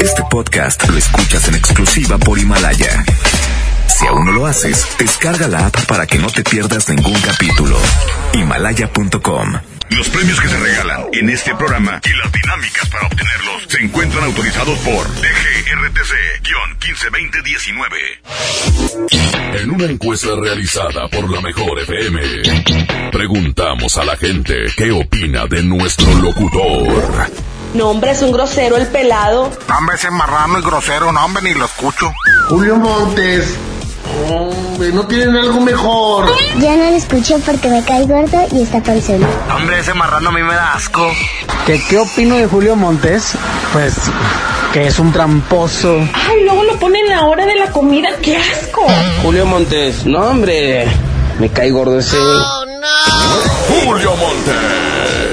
Este podcast lo escuchas en exclusiva por Himalaya. Si aún no lo haces, descarga la app para que no te pierdas ningún capítulo. Himalaya.com Los premios que se regalan en este programa y las dinámicas para obtenerlos se encuentran autorizados por DGRTC-152019. En una encuesta realizada por la Mejor FM, preguntamos a la gente qué opina de nuestro locutor. No, hombre, es un grosero el pelado. Hombre, ese marrano y grosero, no, hombre, ni lo escucho. Julio Montes. Hombre, ¿no tienen algo mejor? Ya no lo escucho porque me cae gordo y está panzón. Hombre, ese marrano a mí me da asco. ¿Qué, ¿Qué opino de Julio Montes? Pues que es un tramposo. Ay, luego lo ponen en la hora de la comida. ¡Qué asco! Julio Montes, no, hombre. Me cae gordo ese. Julio Montes.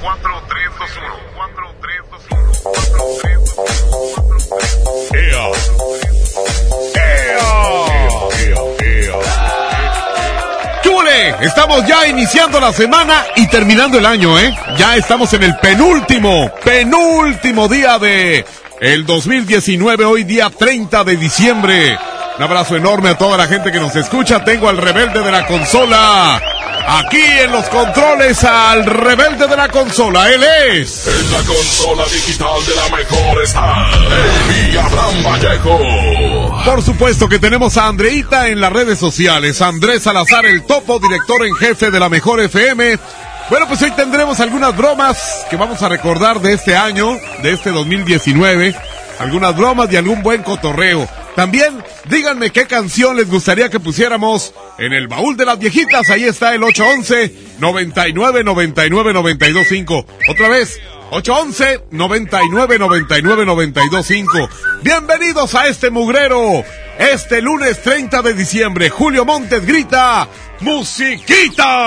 54321 ¡Ea! ¡Chúbole! Estamos ya iniciando la semana y terminando el año, ¿eh? Ya estamos en el penúltimo, penúltimo día de el 2019, hoy día 30 de diciembre. Un abrazo enorme a toda la gente que nos escucha. Tengo al rebelde de la consola. Aquí en los controles al rebelde de la consola. Él es. En la consola digital de la mejor está el Abraham Vallejo. Por supuesto que tenemos a Andreita en las redes sociales. Andrés Salazar, el topo, director en jefe de la mejor FM. Bueno, pues hoy tendremos algunas bromas que vamos a recordar de este año, de este 2019. Algunas bromas y algún buen cotorreo. También díganme qué canción les gustaría que pusiéramos en el baúl de las viejitas. Ahí está el 811 99 99 925. Otra vez, 811 99 99 925. Bienvenidos a este mugrero. Este lunes 30 de diciembre, Julio Montes grita, ¡Musiquita!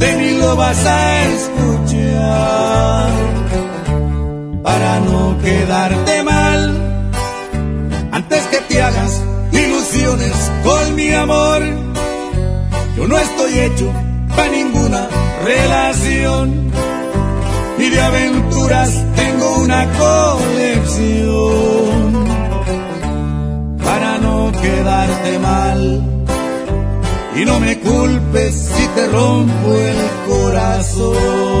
de mí lo vas a escuchar. Para no quedarte mal, antes que te hagas ilusiones con mi amor. Yo no estoy hecho para ninguna relación, ni de aventuras tengo una colección. Para no quedarte mal, y no me culpes si te rompo el corazón.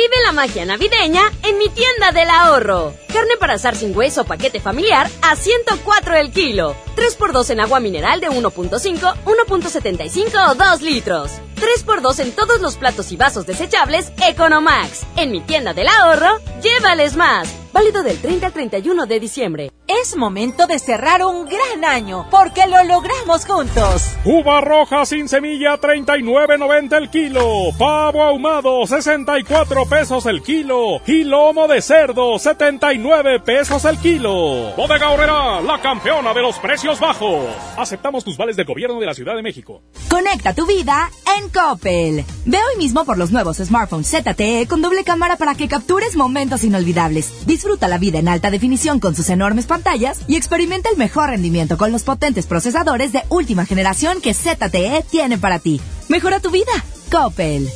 Vive la magia navideña en mi tienda del ahorro. Carne para asar sin hueso paquete familiar a 104 el kilo. 3x2 en agua mineral de 1.5, 1.75 o 2 litros. 3x2 en todos los platos y vasos desechables Economax. En mi tienda del ahorro, llévales más. Válido del 30 al 31 de diciembre. Es momento de cerrar un gran año, porque lo logramos juntos. Uva roja sin semilla, 39.90 el kilo. Pavo ahumado, 64 pesos el kilo. Y lomo de cerdo, 79 pesos el kilo. Bodega Horrera, la campeona de los precios bajos. Aceptamos tus vales del gobierno de la Ciudad de México. Conecta tu vida en Coppel. Ve hoy mismo por los nuevos smartphones ZTE con doble cámara para que captures momentos inolvidables. Disfruta la vida en alta definición con sus enormes pantallas y experimenta el mejor rendimiento con los potentes procesadores de última generación que ZTE tiene para ti. Mejora tu vida. Coppel.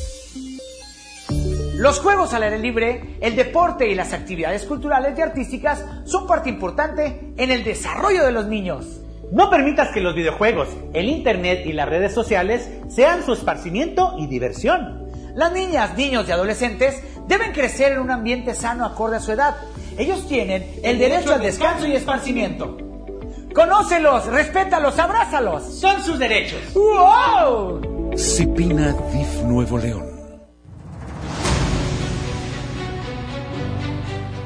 Los juegos al aire libre, el deporte y las actividades culturales y artísticas son parte importante en el desarrollo de los niños. No permitas que los videojuegos, el internet y las redes sociales sean su esparcimiento y diversión. Las niñas, niños y adolescentes deben crecer en un ambiente sano acorde a su edad. Ellos tienen el derecho al descanso y esparcimiento. Conócelos, respétalos, abrázalos. Son sus derechos. ¡Wow! Cipina DIF Nuevo León.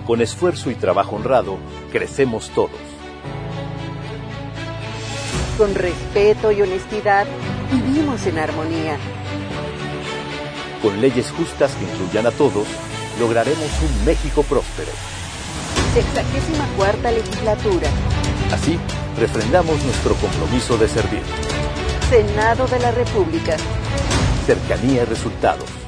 Con esfuerzo y trabajo honrado, crecemos todos. Con respeto y honestidad, vivimos en armonía. Con leyes justas que incluyan a todos, lograremos un México próspero. Sexagésima cuarta legislatura. Así, refrendamos nuestro compromiso de servir. Senado de la República. Cercanía y resultados.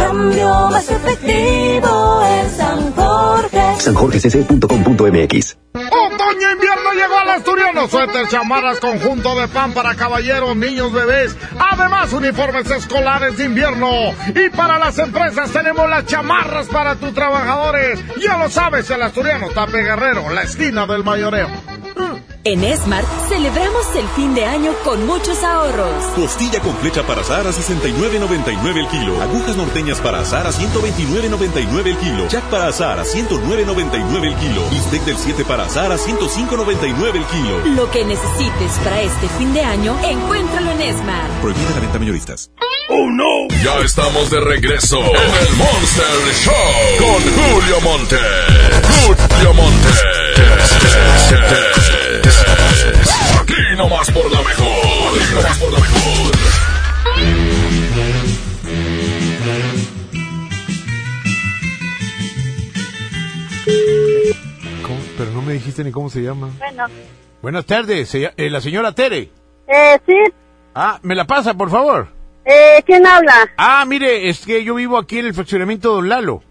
cambio más efectivo es San Jorge. sanjorgecc.com.mx Otoño invierno llegó al asturiano. Suéter, chamarras, conjunto de pan para caballeros, niños, bebés. Además, uniformes escolares de invierno. Y para las empresas tenemos las chamarras para tus trabajadores. Ya lo sabes, el asturiano Tape Guerrero, la esquina del mayoreo. En Esmart celebramos el fin de año con muchos ahorros. Costilla con flecha para asar a 69.99 el kilo. Agujas norteñas para asar a 129.99 el kilo. Jack para asar a 109.99 el kilo. Bistec del 7 para asar a 105.99 el kilo. Lo que necesites para este fin de año, encuéntralo en Esmart. Prohibida la venta mayoristas. ¡Oh, no! Ya estamos de regreso en el Monster Show con Julio Monte. Julio Monte. Aquí nomás por la mejor. Aquí nomás por la mejor. ¿Cómo? Pero no me dijiste ni cómo se llama. Bueno, Buenas tardes, se eh, la señora Tere. eh, sí, Ah, ¿me la pasa, por favor? eh, ¿quién habla? Ah, mire, es que yo vivo aquí en el fraccionamiento Don Lalo.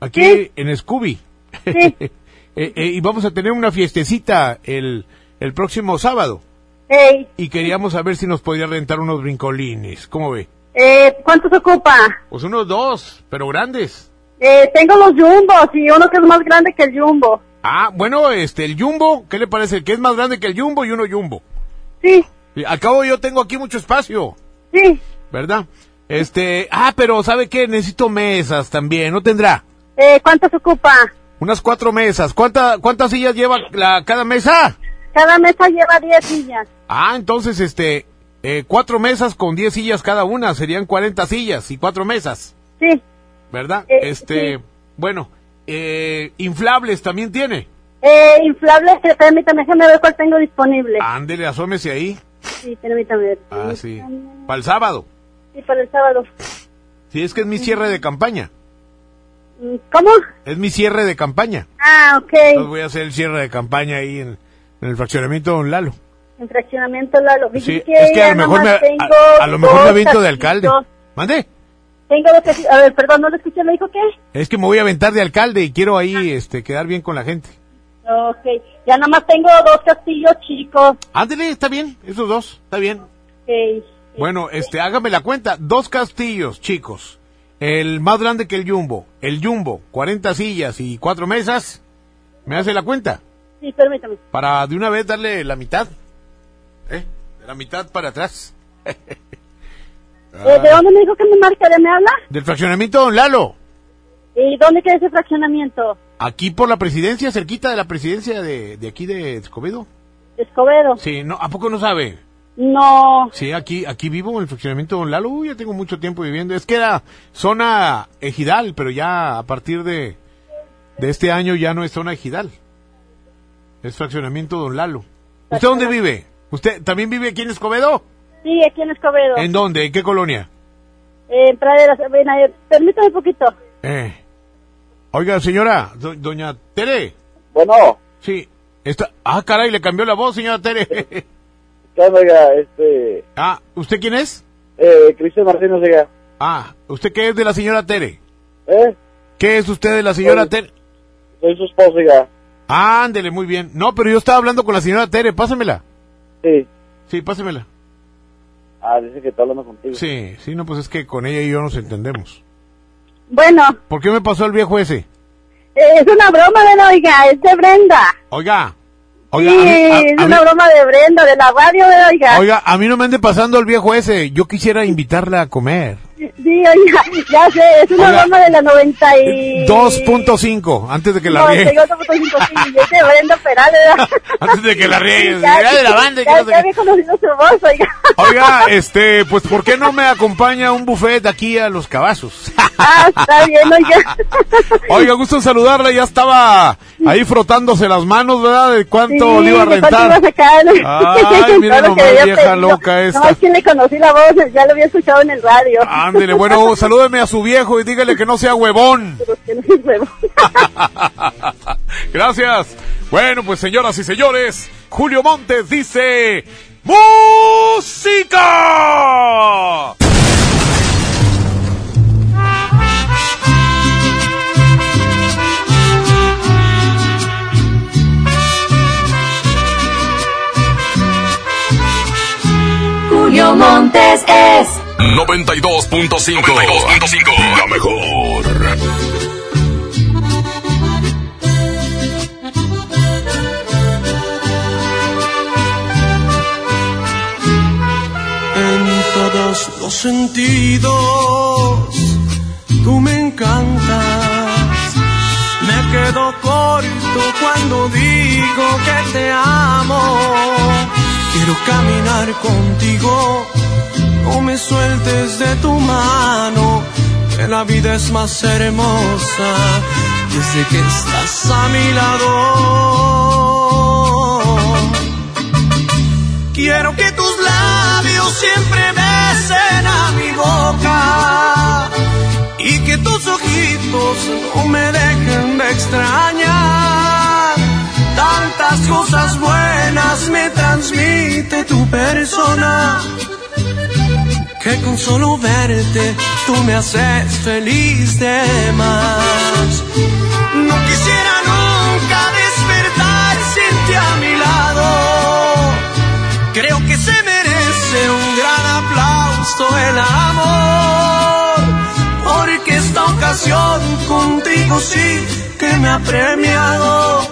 Aquí en Scooby. Eh, eh, y vamos a tener una fiestecita el, el próximo sábado. Hey, Y queríamos saber si nos podía rentar unos brincolines. ¿Cómo ve? eh, ¿cuánto se ocupa? Pues unos dos, pero grandes. Eh, tengo los jumbos y uno que es más grande que el jumbo. Ah, bueno, este, el jumbo, ¿qué le parece? El que es más grande que el jumbo y uno jumbo. Sí. Al cabo yo tengo aquí mucho espacio. Sí. ¿Verdad? Este, ah, pero ¿sabe qué? Necesito mesas también, ¿no tendrá? Eh, ¿cuánto se ocupa? Unas cuatro mesas. ¿Cuánta, ¿Cuántas sillas lleva la, cada mesa? Cada mesa lleva 10 sillas. Ah, entonces, este, Eh, cuatro mesas con 10 sillas cada una, serían 40 sillas y cuatro mesas, Sí, ¿verdad? Eh, este, bueno, eh, inflables también tiene. eh, inflable, eh, permítame, déjame ver cuál tengo disponible. Ándele, asómese ahí. Sí, permítame ver. Ah, sí. Para el sábado. Sí, para el sábado. Sí, es que es mi cierre de campaña. ¿Cómo? Es mi cierre de campaña. Ah, ok. Entonces voy a hacer el cierre de campaña ahí en, en el fraccionamiento Don Lalo. En fraccionamiento Lalo. Sí, es que a lo mejor me, a, lo mejor me aviento de alcalde. ¿Mande? Tengo dos. A ver, perdón, no lo escuché, ¿me dijo qué? Es que me voy a aventar de alcalde y quiero ahí este quedar bien con la gente. Ok, ya nomás tengo dos castillos chicos. Ándele, está bien, esos dos, está bien. Ok. Bueno, este, hágame la cuenta. Dos castillos, chicos. El más grande que el Jumbo. El Jumbo, 40 sillas y cuatro mesas. ¿Me hace la cuenta? Sí, permítame. Para de una vez darle la mitad. ¿Eh? De la mitad para atrás. Eh, ¿De dónde me dijo que me marca? ¿De me habla? Del fraccionamiento Don Lalo. ¿Y dónde queda ese fraccionamiento? Aquí por la presidencia, cerquita de la presidencia de, de aquí de Escobedo. Escobedo. Sí, no, ¿a poco no sabe? No. Sí, aquí, aquí vivo en el fraccionamiento Don Lalo. Uy, ya tengo mucho tiempo viviendo. Es que era zona ejidal, pero ya a partir de, de este año ya no es zona ejidal. Es fraccionamiento Don Lalo. ¿Usted dónde vive? ¿Usted también vive aquí en Escobedo? Sí, aquí en Escobedo. ¿En dónde? ¿En qué colonia? Eh, en Praderas. Ven, a ver, permítame un poquito. Eh. Oiga, señora, do- doña Tere. Bueno. Sí. Está... Ah, caray, le cambió la voz, señora Tere. ¿Qué onda, oiga? Este, ah, ¿usted quién es? eh, Cristian Martínez, oiga. Ah, ¿usted qué es de la señora Tere? ¿Eh? ¿Qué es usted de la señora Soy- Tere? Soy su esposo, oiga. Ándele, muy bien. No, pero yo estaba hablando con la señora Tere, pásamela. Sí. Sí, pásamela. Ah, dice que está hablando contigo. Sí, sí, no, pues es que con ella y yo nos entendemos. Bueno, ¿Por qué me pasó el viejo ese? es una broma, ven, oiga, es de Brenda. Oiga, oiga, sí, a mí- a- es a una mí- broma de Brenda, de la radio, oiga. oiga, a mí no me ande pasando el viejo ese. Yo quisiera invitarla a comer. Sí, oiga, ya sé, es una Oiga. broma de la 90 y... 2.5, antes de que la No, riegue. tengo 2.5, sí, es de Brenda ¿verdad? Antes de que la riegue. Ya, Ya de la banda. ya, ya qué. había conocido su voz, oiga. Oiga, este, pues, ¿por qué no me acompaña un buffet aquí a los cabazos? Ah, está bien, oiga. Oiga, gusto en saludarla. Ya estaba ahí frotándose las manos, ¿verdad? De cuánto Sí, le iba a ¿de cuánto rentar. iba a sacar? Ay, mira nomás, vieja pedido. loca esta. No, es que le conocí la voz, ya lo había escuchado en el radio. Ándele, bueno, salúdeme a su viejo y dígale que no sea huevón. Gracias. Bueno, pues señoras y señores, Julio Montes dice ¡Música! Julio Montes es 92.5. 92.5. La mejor. En todos los sentidos, tú me encantas. Me quedo corto cuando digo que te amo. Quiero caminar contigo, no me sueltes de tu mano, que la vida es más hermosa desde que estás a mi lado. Quiero que tus labios siempre besen a mi boca y que tus ojitos no me dejen de extrañar. Tantas cosas buenas me transmite tu persona que con solo verte tú me haces feliz de más. No quisiera nunca despertar sin ti a mi lado. Creo que se merece un gran aplauso el amor, porque esta ocasión contigo sí que me ha premiado.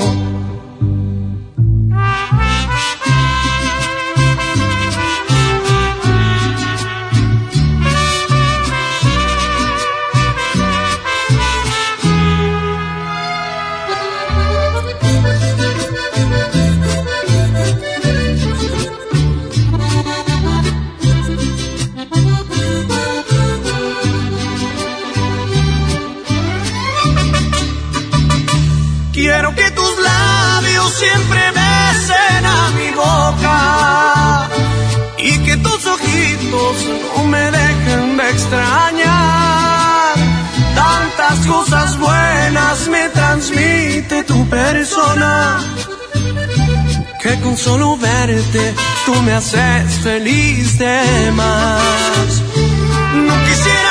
Siempre besen a mi boca y que tus ojitos no me dejen de extrañar. Tantas cosas buenas me transmite tu persona que con solo verte tú me haces feliz de más. No quisiera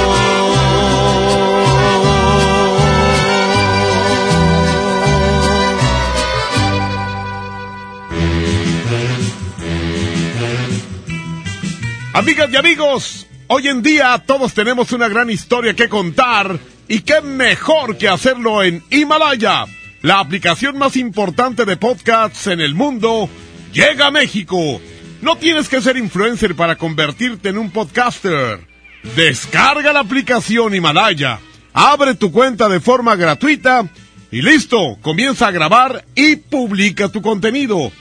Amigas y amigos, hoy en día todos tenemos una gran historia que contar y qué mejor que hacerlo en Himalaya, la aplicación más importante de podcasts en el mundo, llega a México. No tienes que ser influencer para convertirte en un podcaster. Descarga la aplicación Himalaya, abre tu cuenta de forma gratuita y listo, comienza a grabar y publica tu contenido.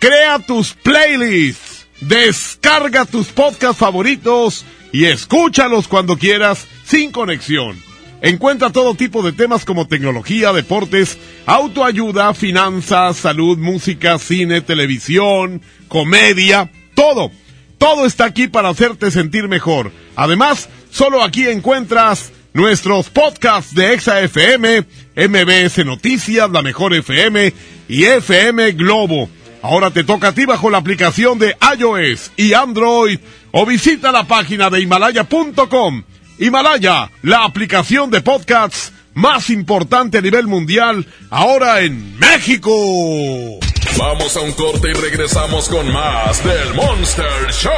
Crea tus playlists, descarga tus podcasts favoritos y escúchalos cuando quieras sin conexión. Encuentra todo tipo de temas como tecnología, deportes, autoayuda, finanzas, salud, música, cine, televisión, comedia, todo. Todo está aquí para hacerte sentir mejor. Además, solo aquí encuentras nuestros podcasts de Exa FM, MBS Noticias, La Mejor FM y FM Globo. Ahora te toca a ti bajo la aplicación de iOS y Android o visita la página de himalaya.com. Himalaya, la aplicación de podcasts más importante a nivel mundial, ahora en México. Vamos a un corte y regresamos con más del Monster Show.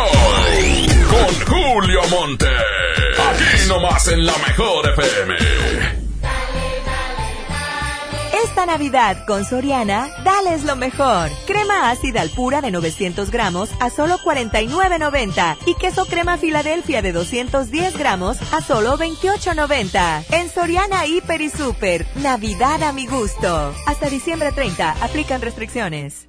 Con Julio Monte. Aquí nomás en la mejor FM. Esta Navidad con Soriana, dales lo mejor. Crema ácida al pura de 900 gramos a solo 49.90 y queso crema Filadelfia de 210 gramos a solo 28.90. En Soriana Hiper y Super, Navidad a mi gusto. Hasta diciembre 30, aplican restricciones.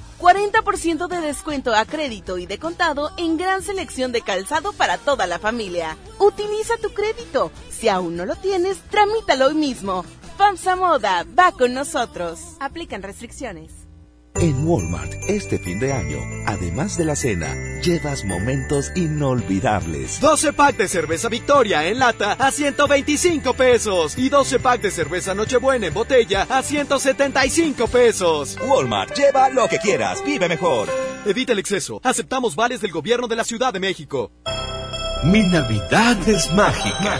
40% de descuento a crédito y de contado en gran selección de calzado para toda la familia. Utiliza tu crédito. Si aún no lo tienes, tramítalo hoy mismo. FAMSA Moda, va con nosotros. Aplican restricciones. En Walmart, este fin de año, además de la cena, llevas momentos inolvidables. 12 pack de cerveza Victoria en lata a 125 pesos y 12 pack de cerveza Nochebuena en botella a 175 pesos. Walmart, lleva lo que quieras, vive mejor. Evita el exceso. Aceptamos vales del gobierno de la Ciudad de México. Mi Navidad es mágica.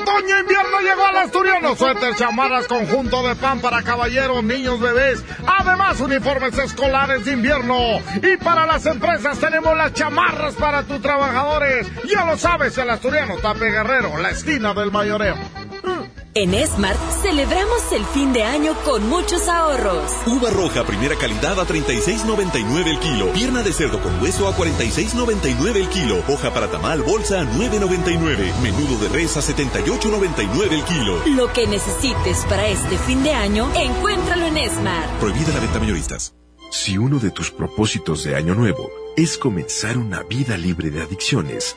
Otoño invierno llegó al asturiano. Suéter, chamarras, conjunto de pan para caballeros, niños, bebés. Además, uniformes escolares de invierno. Y para las empresas tenemos las chamarras para tus trabajadores. Ya lo sabes, el asturiano Tape Guerrero, la esquina del mayoreo. En Smart celebramos el fin de año con muchos ahorros. Uva roja primera calidad a 36.99 el kilo. Pierna de cerdo con hueso a 46.99 el kilo. Hoja para tamal bolsa a 9.99. Menudo de res a 78.99 el kilo. Lo que necesites para este fin de año, encuéntralo en Smart. Prohibida la venta mayoristas. Si uno de tus propósitos de Año Nuevo es comenzar una vida libre de adicciones,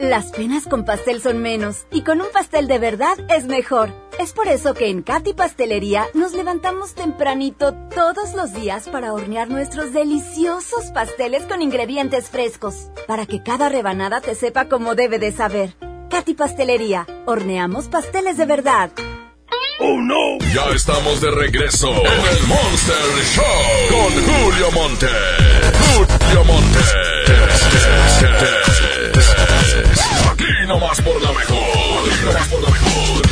Las penas con pastel son menos y con un pastel de verdad es mejor. Es por eso que en Katy Pastelería nos levantamos tempranito todos los días para hornear nuestros deliciosos pasteles con ingredientes frescos, para que cada rebanada te sepa como debe de saber. Katy Pastelería, horneamos pasteles de verdad. ¡Oh, no! Ya estamos de regreso en el Monster Show con Julio Monte. Julio Monte. Aquí nomás por la mejor. Aquí nomás por la mejor.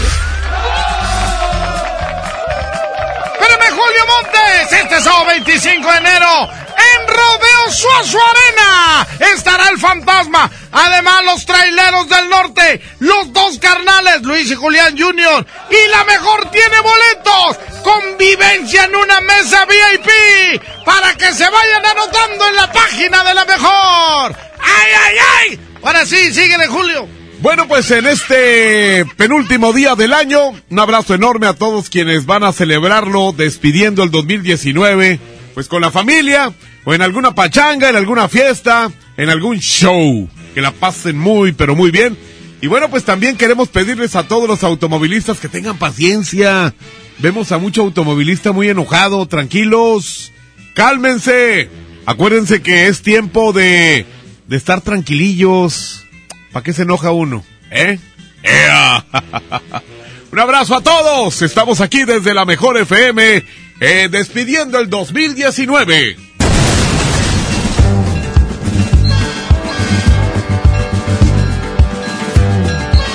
Espérame, Julio Montes, este sábado 25 de enero, en Rodeo Suazo Arena, estará el fantasma. Además, los traileros del norte, los dos carnales, Luis y Julián Jr. Y la mejor tiene boletos. Convivencia en una mesa VIP para que se vayan anotando en la página de la mejor. ¡Ay, ay, ay! Ahora sí, síguele, Julio. Bueno, pues en este penúltimo día del año, un abrazo enorme a todos quienes van a celebrarlo despidiendo el 2019, pues con la familia, o en alguna pachanga, en alguna fiesta, en algún show. Que la pasen muy, pero muy bien. Y bueno, pues también queremos pedirles a todos los automovilistas que tengan paciencia. Vemos a mucho automovilista muy enojado, tranquilos, cálmense. Acuérdense que es tiempo de, de estar tranquilillos. ¿Para qué se enoja uno? ¿Eh? ¡Ea! Un abrazo a todos. Estamos aquí desde la Mejor FM, eh, despidiendo el 2019.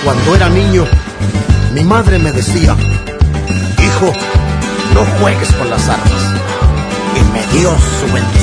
Cuando era niño, mi madre me decía, hijo, no juegues con las armas. Y me dio su bendición.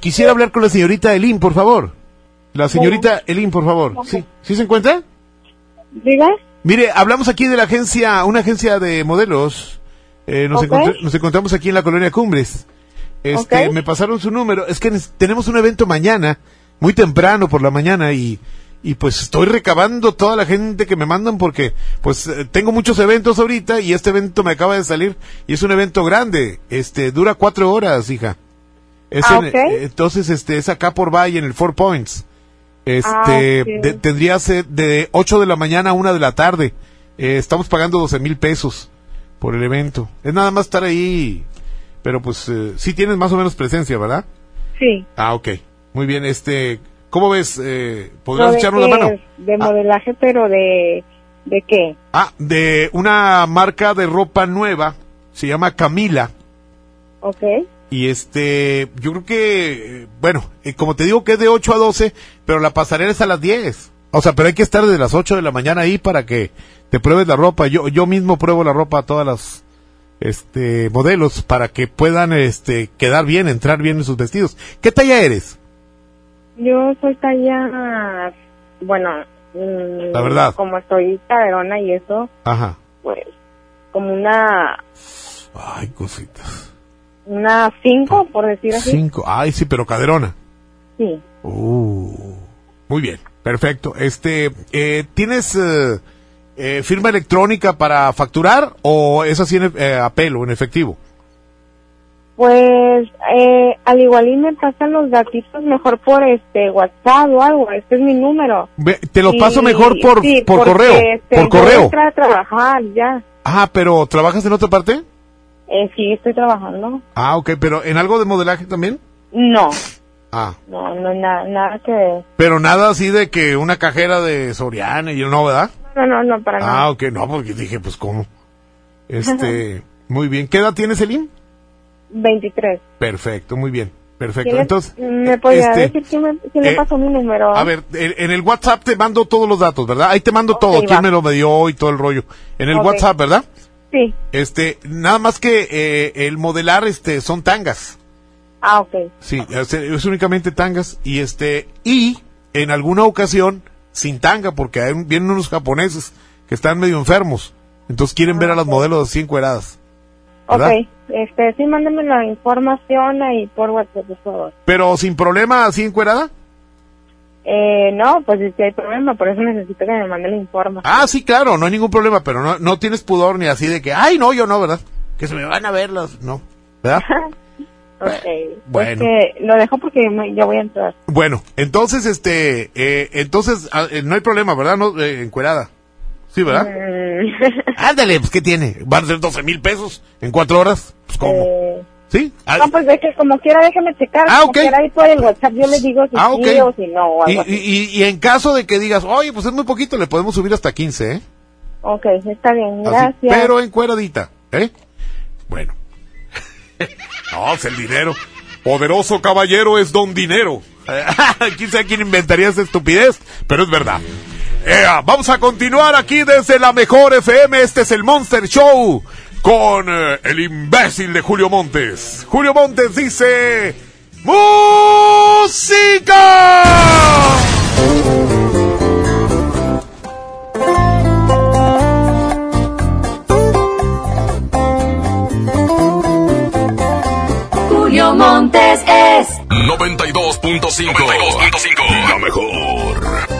quisiera hablar con la señorita Elin, por favor. La señorita Elin, por favor. ¿Sí? ¿Sí se encuentra? Diga. Mire, hablamos aquí de la agencia, una agencia de modelos. Eh, nos, Ok. encontré- nos encontramos aquí en la colonia Cumbres. Este, me pasaron su número. Es que tenemos un evento mañana, muy temprano por la mañana y y pues estoy recabando toda la gente que me mandan porque pues eh, tengo muchos eventos ahorita y este evento me acaba de salir y es un evento grande. Este dura cuatro horas, hija. Es Ah, en- eh, entonces este es acá por Valle en el Four Points. Este Ah, ok. de- tendría ser de 8 de la mañana a 1 de la tarde. Eh, estamos pagando 12 mil pesos por el evento. Es nada más estar ahí, pero pues eh, sí tienes más o menos presencia, ¿verdad? Sí. Ah, ok. Muy bien, este, ¿cómo ves? Eh, ¿Podrás No, de echarnos la mano? De modelaje, pero de... ¿De qué? Ah, de una marca de ropa nueva, se llama Camila. Ok. Y este, yo creo que, bueno, eh, como te digo que es de 8 a 12, pero la pasarela es a las 10. O sea, pero hay que estar desde las 8 de la mañana ahí para que te pruebes la ropa. Yo, yo mismo pruebo la ropa a todas las, este, modelos para que puedan, este, quedar bien, entrar bien en sus vestidos. ¿Qué talla eres? Yo soy talla... Bueno... mm, La verdad. Como estoy caderona y eso, Ajá. pues... Como una... Ay, cositas. Una 5, por decir así. Cinco. Ay, sí, pero caderona. Sí. Uh, muy bien, perfecto. Este, eh, ¿tienes eh, eh, firma electrónica para facturar o es así en eh, a pelo, en efectivo? Pues, eh, al igual y me pasan los datitos mejor por este WhatsApp o algo. Este es mi número. Te lo Y- paso mejor por, sí, por correo. este, por yo correo. entro a trabajar ya. Ah, pero ¿trabajas en otra parte? Eh, sí, estoy trabajando. Ah, ok, pero ¿en algo de modelaje también? No, Ah, no, no, na- nada que ver. pero nada así de que una cajera de Soriana y yo no, ¿verdad? No, no, no, para nada. Ah, ok, no, porque dije, pues, ¿cómo? Este, muy bien. ¿Qué edad tienes, Elin? 23. Perfecto, muy bien. Perfecto. ¿Quién le- Entonces, ¿Me podría este, decir quién me, quién eh, pasó mi número? A ver, en, el WhatsApp te mando todos los datos, ¿verdad? Ahí te mando todo, va. quién me lo dio y todo el rollo. En el. WhatsApp, ¿verdad? Sí. Este, nada más que eh, el modelar, este, son tangas. Ah, ok. Sí, es, es únicamente tangas y este y en alguna ocasión sin tanga porque hay vienen unos japoneses que están medio enfermos, entonces quieren ver a las modelos así encueradas. ¿verdad? Ok, este, sí, mándame la información ahí por WhatsApp, por favor. Pero sin problema así encuerada. Eh, no, pues si hay problema, por eso necesito que me mande la información. Ah, sí, claro, no hay ningún problema, pero no, no tienes pudor ni así de que, ay, no, yo no, ¿verdad? Que se me van a ver los, no, ¿verdad? Ok. Bueno. Lo dejo porque yo voy a entrar. Bueno, entonces, este, eh, entonces, ah, eh, no hay problema, ¿verdad? No, eh, encuerada. Sí, ¿verdad? Mm. Ándale, pues, ¿qué tiene? ¿Van a ser 12 mil pesos en cuatro horas? Pues, ¿cómo? ¿Sí? Ah, no, pues de que como quiera déjeme checar. Ah, como ok. quiera ahí por el WhatsApp yo le digo si Ah, sí ok. o si no o y, algo así. y, y- y en caso de que digas, oye, pues es muy poquito, le podemos subir hasta 15, ¿eh? Ok, está bien, Así, gracias. pero encueradita, ¿eh? Bueno. no, es el dinero. Poderoso caballero es don dinero. quién sabe quién inventaría esa estupidez, pero es verdad. Ea, vamos a continuar aquí desde la mejor FM. Este es el Monster Show con eh, el imbécil de Julio Montes. Julio Montes dice: ¡Música! Julio Montes es 92.5. 92.5. La mejor.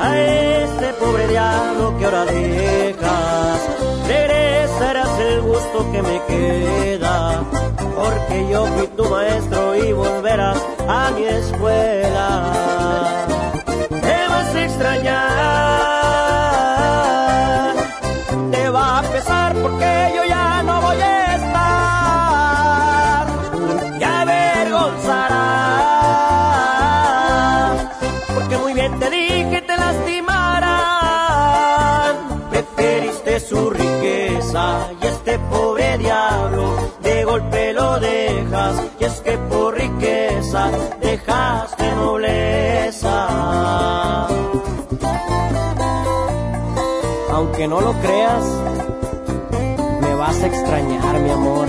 a este pobre diablo que ahora dejas. Regresarás el gusto que me queda, porque yo fui tu maestro y volverás a mi escuela. Te vas a extrañar, Aunque no lo creas, me vas a extrañar, mi amor.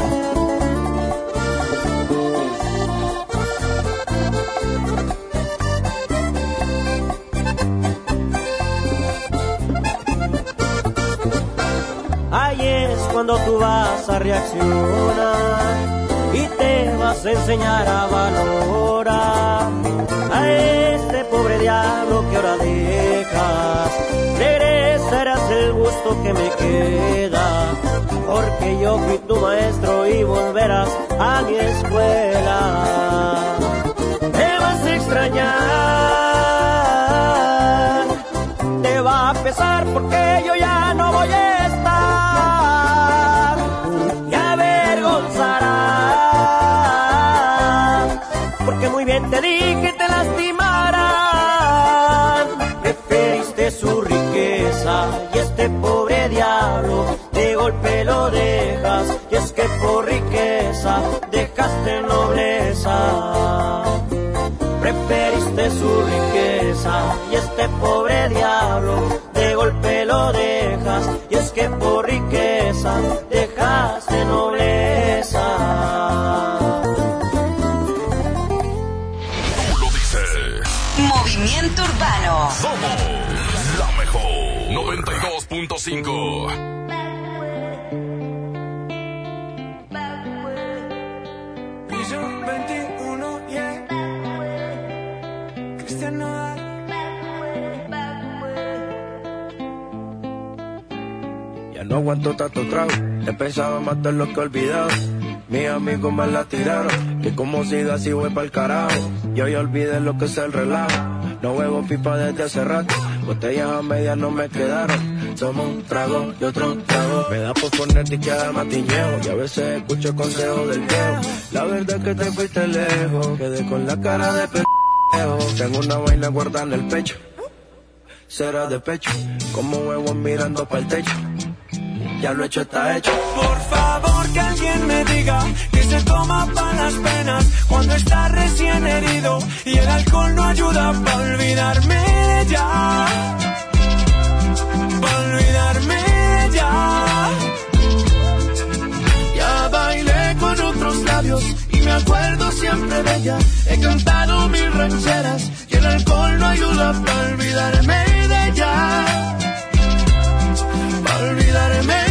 Ahí es cuando tú vas a reaccionar y te vas a enseñar a valorar a este pobre diablo que ahora dejas. El gusto que me queda, porque yo fui tu maestro y volverás a mi escuela. Te vas a extrañar, te va a pesar porque yo ya no voy a diablo de golpe lo dejas. Y es que por riqueza dejaste nobleza. Tú lo dices. Movimiento Urbano. Somos la mejor. 92.5. He pensado en matar lo que he olvidado. Mis amigos me la tiraron. Que como siga así voy pa'l carajo. Yo ya olvidé lo que es el relajo. No huevo pipa desde hace rato. Botellas a medias no me quedaron. Tomo un trago y otro trago. Me da por ponerte y matiñeo. Y a veces escucho consejos del viejo. La verdad es que te fuiste lejos. Quedé con la cara de pendejo. Tengo una vaina guardada en el pecho. Será de pecho. Como huevos mirando para el techo. Ya lo hecho está hecho. Por favor que alguien me diga que se toma para las penas cuando está recién herido y el alcohol no ayuda para olvidarme de ya. Para olvidarme de ya. Ya bailé con otros labios y me acuerdo siempre de ella. He cantado mil rancheras y el alcohol no ayuda para olvidarme de ella. Para olvidarme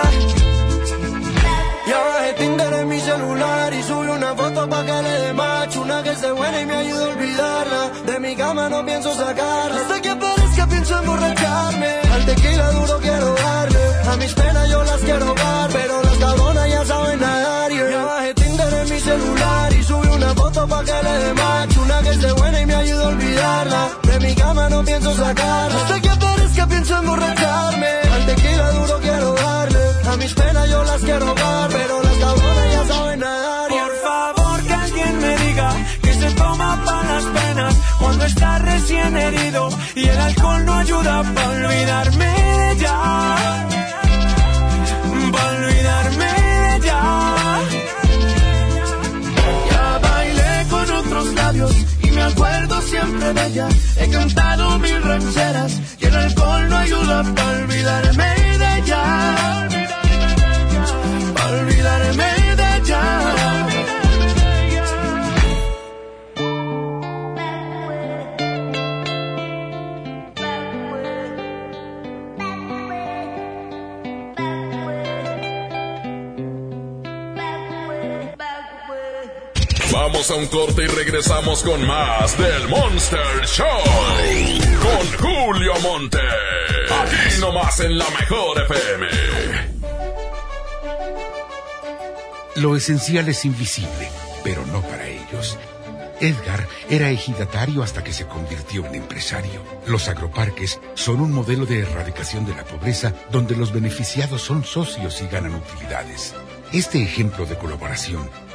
celular y sube una foto pa' que le dé macho. Una que se buena y me ayuda a olvidarla. De mi cama no pienso sacarla. Hasta que aparezca pienso emborracharme. Al tequila duro quiero darle. A mis penas yo las quiero dar. Pero las cabronas ya saben nadar. Yeah. Ya bajé Tinder en mi celular y sube una foto pa' que le dé macho. Una que se buena y me ayuda a olvidarla. De mi cama no pienso sacarla. Hasta que aparezca pienso emborracharme. Al tequila duro quiero darle. A mis penas yo las quiero dar. Pero cuando está recién herido y el alcohol no ayuda para olvidarme de ella. Para olvidarme de ella. Ya bailé con otros labios y me acuerdo siempre de ella. He cantado mil rancheras y el alcohol no ayuda para olvidarme de ella. Para olvidarme de ella. Vamos a un corte y regresamos con más del Monster Show. Con Julio Monte. Aquí nomás en la mejor FM. Lo esencial es invisible, pero no para ellos. Edgar era ejidatario hasta que se convirtió en empresario. Los agroparques son un modelo de erradicación de la pobreza donde los beneficiados son socios y ganan utilidades. Este ejemplo de colaboración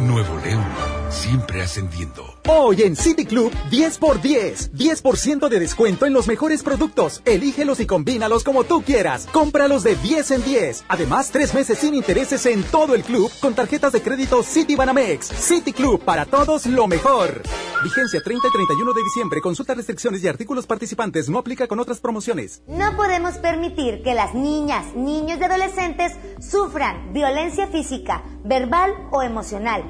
Nuevo León, siempre ascendiendo. Hoy en City Club, 10 por 10. 10% de descuento en los mejores productos. Elígelos y combínalos como tú quieras. Cómpralos de 10 en 10. Además, tres meses sin intereses en todo el club con tarjetas de crédito City Banamex. City Club, para todos lo mejor. Vigencia 30 y 31 de diciembre. Consulta restricciones y artículos participantes. No aplica con otras promociones. No podemos permitir que las niñas, niños y adolescentes sufran violencia física, verbal o emocional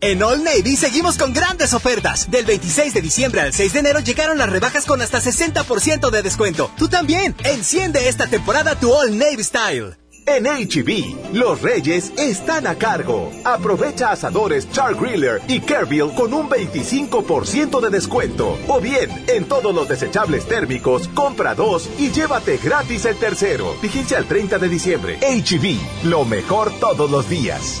En All Navy seguimos con grandes ofertas. Del 26 de diciembre al 6 de enero llegaron las rebajas con hasta 60% de descuento. Tú también, enciende esta temporada tu All Navy Style. En HB, los reyes están a cargo. Aprovecha asadores Char Griller y Kerbill con un 25% de descuento. O bien, en todos los desechables térmicos, compra dos y llévate gratis el tercero. Vigencia al 30 de diciembre. HB, lo mejor todos los días.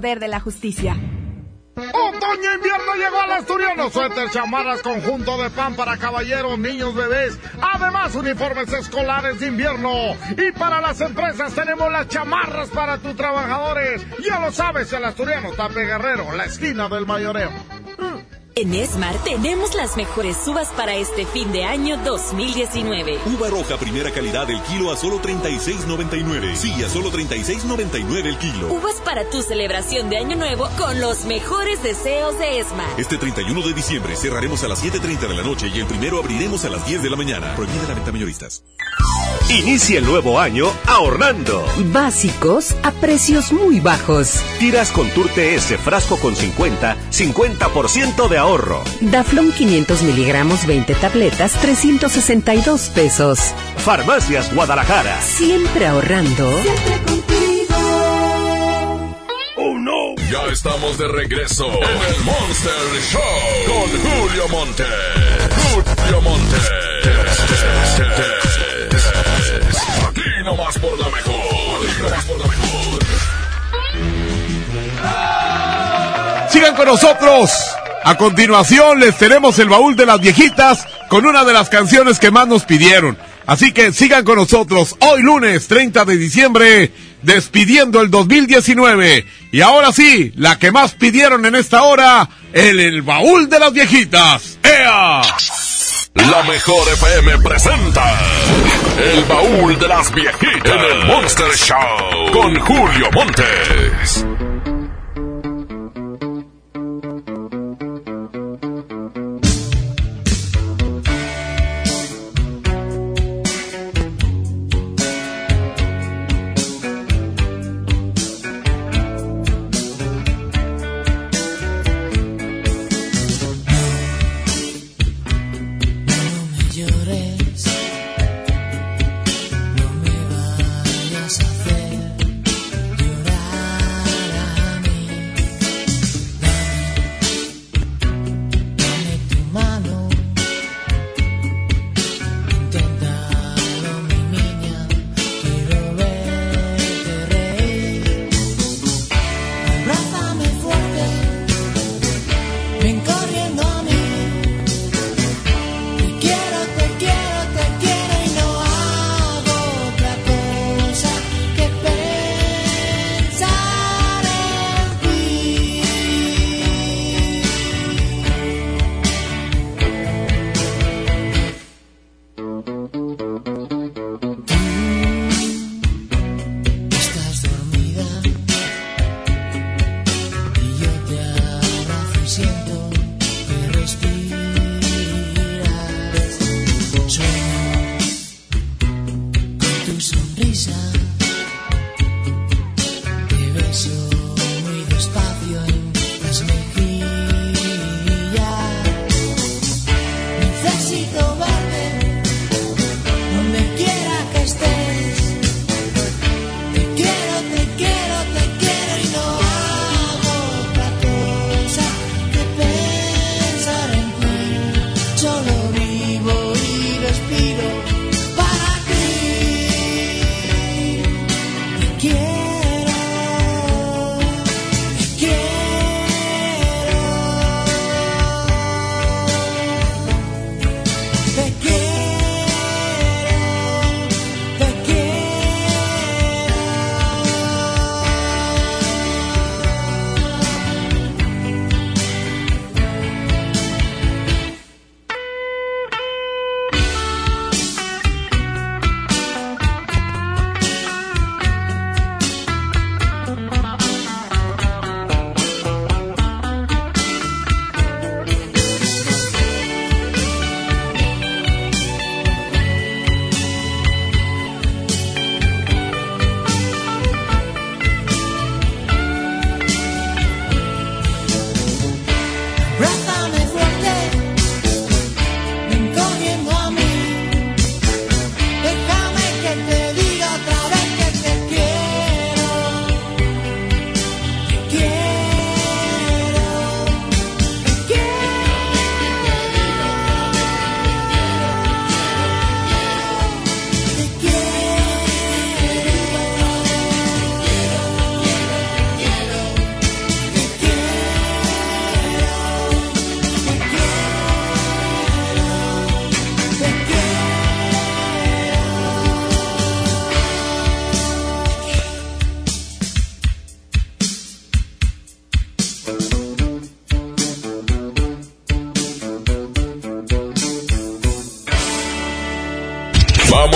de la justicia. Otoño invierno llegó al asturiano. Suéter, chamarras, conjunto de pan para caballeros, niños, bebés. Además, uniformes escolares de invierno. Y para las empresas tenemos las chamarras para tus trabajadores. Ya lo sabes, el asturiano Tape Guerrero, la esquina del mayoreo. En Esmar tenemos las mejores uvas para este fin de año 2019. Uva roja primera calidad el kilo a solo 36.99. Sí, a solo 36.99 el kilo. Uvas para tu celebración de año nuevo con los mejores deseos de Esmar. Este 31 de diciembre cerraremos a las 7.30 de la noche y el primero abriremos a las 10 de la mañana. Prohibida la venta mayoristas. Inicia el nuevo año ahorrando. Básicos a precios muy bajos. Tiras con Turte S frasco con 50, 50% de ahorro. Daflón 500 miligramos 20 tabletas 362 pesos. Farmacias Guadalajara. Siempre ahorrando. ¡Oh no! Ya estamos de regreso en el Monster Show con Julio Monte. Julio Monte. Aquí nomás por la mejor. Aquí nomás por la mejor. Sigan con nosotros. A continuación les tenemos el baúl de las viejitas con una de las canciones que más nos pidieron. Así que sigan con nosotros hoy lunes 30 de diciembre, despidiendo el 2019. Y ahora sí, la que más pidieron en esta hora, el, el baúl de las viejitas. ¡Ea! La mejor FM presenta El baúl de las viejitas en el Monster Show con Julio Montes.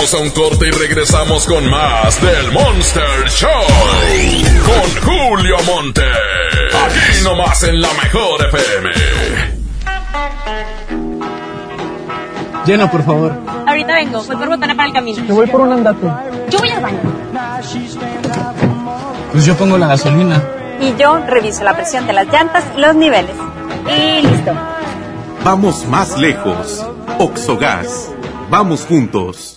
Vamos a un corte y regresamos con más del Monster Show. Con Julio Monte. Aquí nomás en la mejor FM. Llena, por favor. Ahorita vengo, voy por botana para el camino. Yo voy por un andate. Yo voy al baño. Pues yo pongo la gasolina. Y yo reviso la presión de las llantas y los niveles. Y listo. Vamos más lejos. Oxogas. Vamos juntos.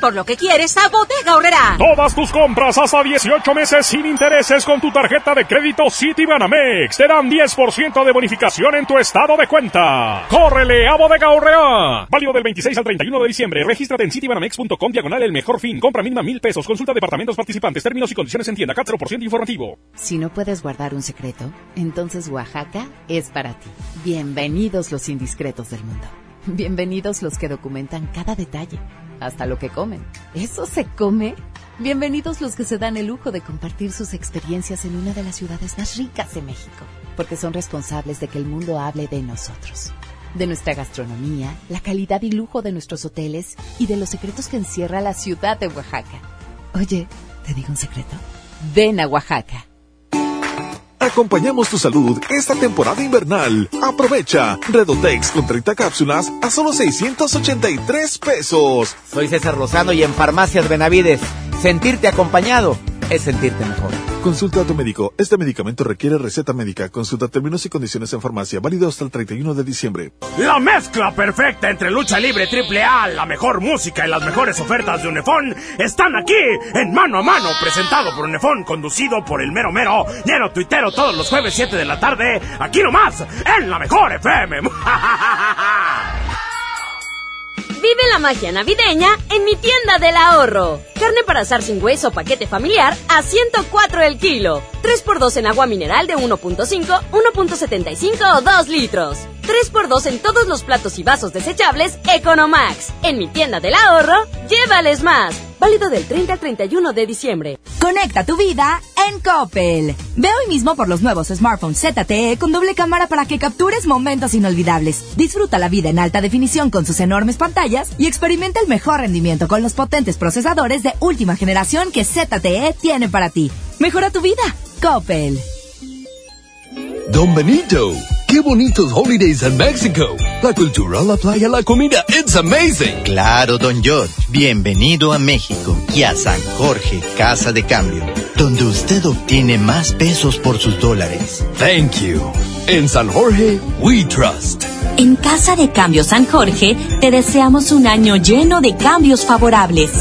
Por lo que quieres a Bodega Horrera. Todas tus compras hasta 18 meses sin intereses con tu tarjeta de crédito Citibanamex te dan 10% de bonificación en tu estado de cuenta. ¡Córrele a Bodega Horrera! Válido del 26 al 31 de diciembre. Regístrate en citibanamex.com diagonal el mejor fin. Compra mínima mil pesos. Consulta departamentos participantes. Términos y condiciones en tienda. Cat 0% informativo. Si no puedes guardar un secreto, entonces Oaxaca es para ti. Bienvenidos los indiscretos del mundo. Bienvenidos los que documentan cada detalle, hasta lo que comen. ¿Eso se come? Bienvenidos los que se dan el lujo de compartir sus experiencias en una de las ciudades más ricas de México, porque son responsables de que el mundo hable de nosotros, de nuestra gastronomía, la calidad y lujo de nuestros hoteles y de los secretos que encierra la ciudad de Oaxaca. Oye, ¿te digo un secreto? Ven a Oaxaca. Acompañamos tu salud esta temporada invernal. Aprovecha Redotex con 30 cápsulas a solo 683 pesos. Soy César Lozano y en Farmacias Benavides, sentirte acompañado es sentirte mejor. Consulta a tu médico. Este medicamento requiere receta médica. Consulta términos y condiciones en farmacia. Válido hasta el 31 de diciembre. La mezcla perfecta entre lucha libre triple A, la mejor música y las mejores ofertas de Unefón están aquí en Mano a Mano, presentado por Unefón, conducido por el mero mero, lleno tuitero todos los jueves 7 de la tarde, aquí nomás, en la mejor FM. Vive la magia navideña en mi tienda del ahorro. Carne para asar sin hueso paquete familiar a 104 el kilo. 3x2 en agua mineral de 1.5, 1.75 o 2 litros. 3x2 en todos los platos y vasos desechables Economax. En mi tienda del ahorro, llévales más. Válido del 30 al 31 de diciembre. Conecta tu vida en Coppel. Ve hoy mismo por los nuevos smartphones ZTE con doble cámara para que captures momentos inolvidables. Disfruta la vida en alta definición con sus enormes pantallas y experimenta el mejor rendimiento con los potentes procesadores de última generación que ZTE tiene para ti. Mejora tu vida. Coppel. Don Benito, qué bonitos holidays en México. La cultura, la playa, la comida, it's amazing. Claro, don George, bienvenido a México y a San Jorge, Casa de Cambio, donde usted obtiene más pesos por sus dólares. Thank you. En San Jorge, we trust. En Casa de Cambio San Jorge te deseamos un año lleno de cambios favorables.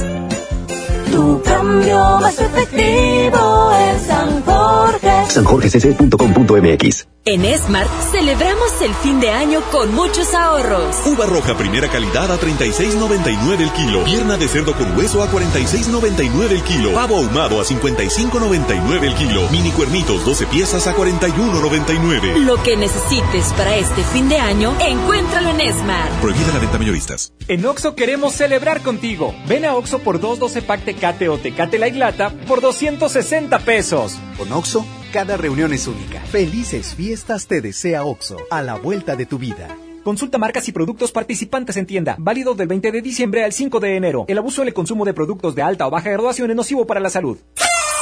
Tu cambio más efectivo en San Jorge. sanjorgecc.com.mx En Smart celebramos el fin de año con muchos ahorros. Uva roja primera calidad a 36.99 el kilo. Pierna de cerdo con hueso a 46.99 el kilo. Pavo ahumado a 55.99 el kilo. Mini cuernitos 12 piezas a 41.99. Lo que necesites para este fin de año, encuéntralo en Smart. Prohibida la venta mayoristas. En Oxo queremos celebrar contigo. Ven a Oxo por 212 pack Tecate o Tecate Light Lata por 260 pesos. Con Oxo, cada reunión es única. Felices fiestas te desea Oxo, a la vuelta de tu vida. Consulta marcas y productos participantes en tienda. Válido del 20 de diciembre al 5 de enero. El abuso en el consumo de productos de alta o baja graduación es nocivo para la salud.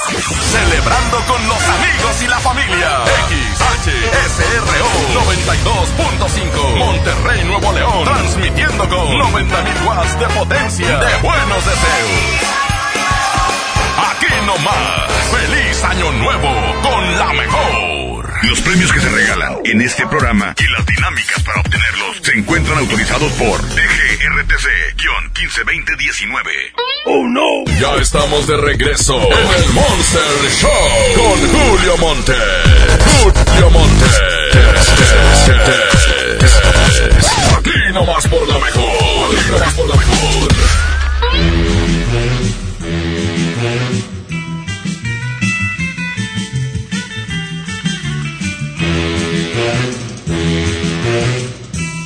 Celebrando con los amigos y la familia. XHSRO 92.5 Monterrey, Nuevo León. Transmitiendo con 90.000 watts de potencia. De buenos deseos. Aquí nomás. Feliz año nuevo con la mejor. Los premios que se regalan en este programa y las dinámicas para obtenerlos se encuentran autorizados por DGRTC-152019. ¡Oh no! Ya estamos de regreso en el Monster Show con Julio Monte. Julio Monte. Aquí nomás por la mejor. Aquí nomás por la mejor.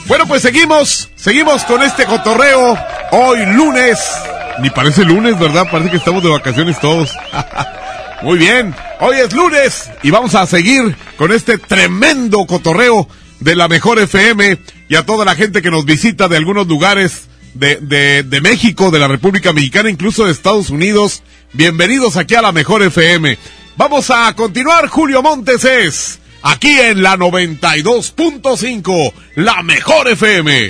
Bueno, pues seguimos, seguimos con este cotorreo. Hoy lunes. Ni parece lunes, ¿verdad? Parece que estamos de vacaciones todos. Muy bien, hoy es lunes y vamos a seguir con este tremendo cotorreo de la mejor FM y a toda la gente que nos visita de algunos lugares de, de, de México, de la República Mexicana, incluso de Estados Unidos. Bienvenidos aquí a la mejor FM. Vamos a continuar, Julio Montes es aquí en la 92.5, la mejor FM.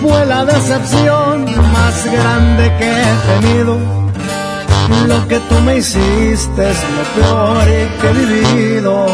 fue la decepción más grande que he tenido. Lo que tú me hiciste es lo peor que he vivido.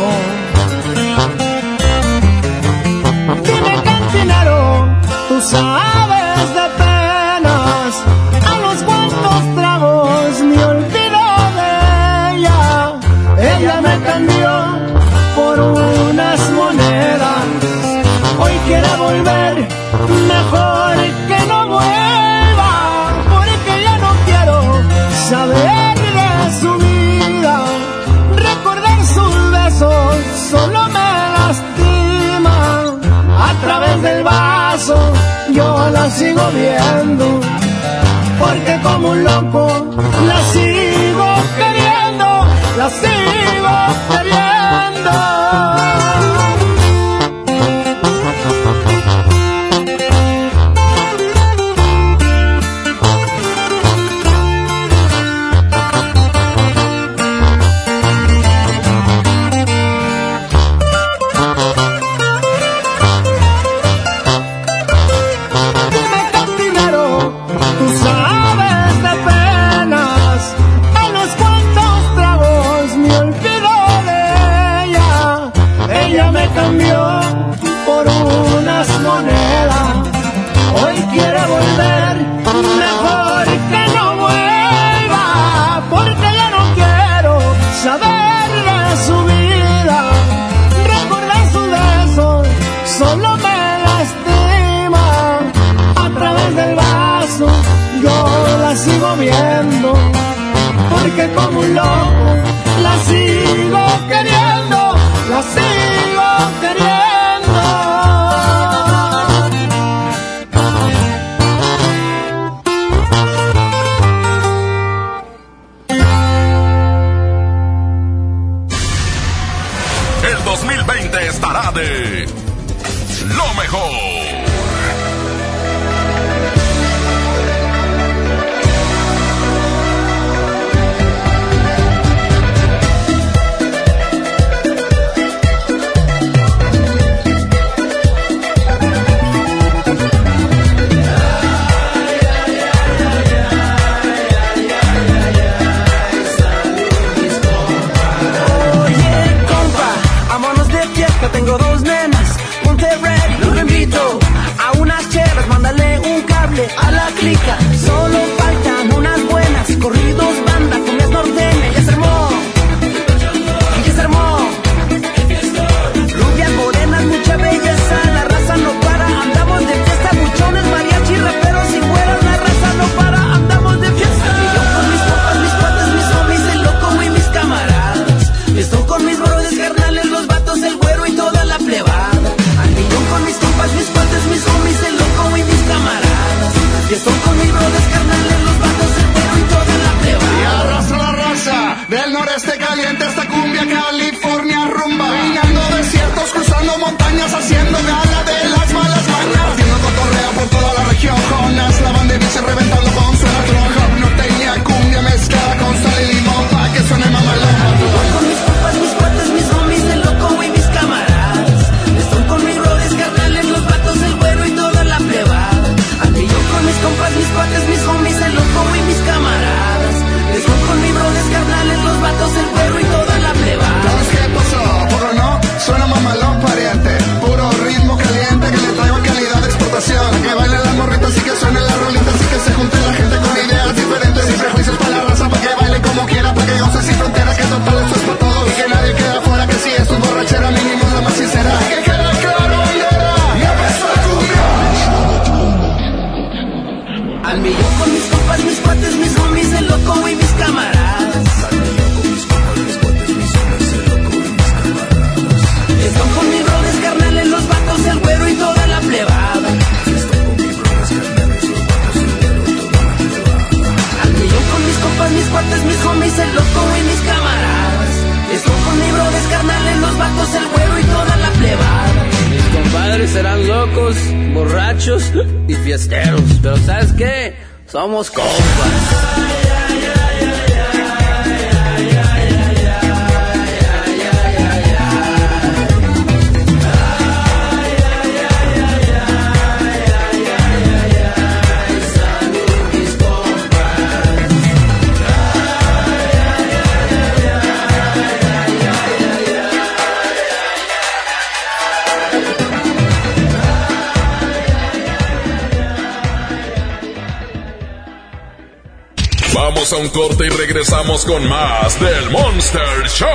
A un corte y regresamos con más del Monster Show.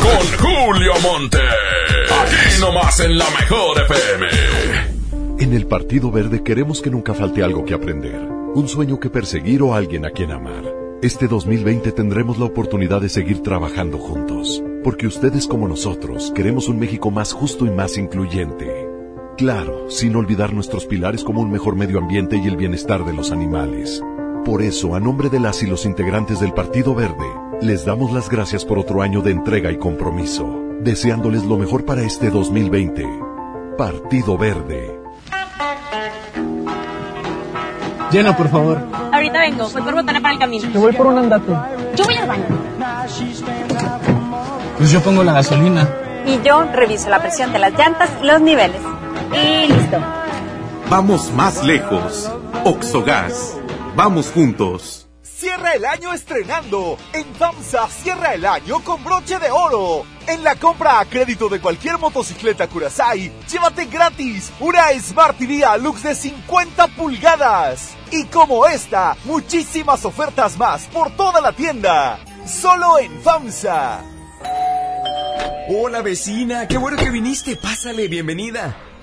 Con Julio Monte. Aquí nomás en la mejor FM. En el Partido Verde queremos que nunca falte algo que aprender, un sueño que perseguir o alguien a quien amar. Este 2020 tendremos la oportunidad de seguir trabajando juntos, porque ustedes como nosotros queremos un México más justo y más incluyente. Claro, sin olvidar nuestros pilares como un mejor medio ambiente y el bienestar de los animales. Por eso, a nombre de las y los integrantes del Partido Verde, les damos las gracias por otro año de entrega y compromiso, deseándoles lo mejor para este 2020. Partido Verde. Llena, por favor. Ahorita vengo, voy por botana para el camino. Te voy por un andate. Yo voy al baño. Pues yo pongo la gasolina. Y yo reviso la presión de las llantas y los niveles. Y listo. Vamos más lejos. Oxogas. Vamos juntos. Cierra el año estrenando. En FAMSA cierra el año con broche de oro. En la compra a crédito de cualquier motocicleta Curasai, llévate gratis una Smart TV Lux de 50 pulgadas. Y como esta, muchísimas ofertas más por toda la tienda. Solo en FAMSA. Hola vecina, qué bueno que viniste. Pásale, bienvenida.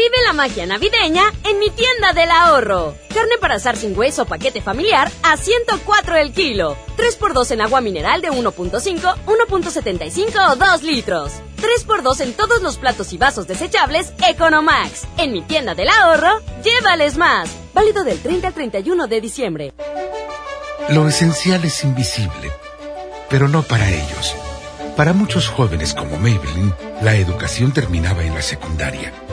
Vive la magia navideña en mi tienda del ahorro. Carne para asar sin hueso paquete familiar a 104 el kilo. 3x2 en agua mineral de 1.5, 1.75 o 2 litros. 3x2 en todos los platos y vasos desechables Economax. En mi tienda del ahorro, llévales más. Válido del 30 al 31 de diciembre. Lo esencial es invisible, pero no para ellos. Para muchos jóvenes como Maybelline, la educación terminaba en la secundaria.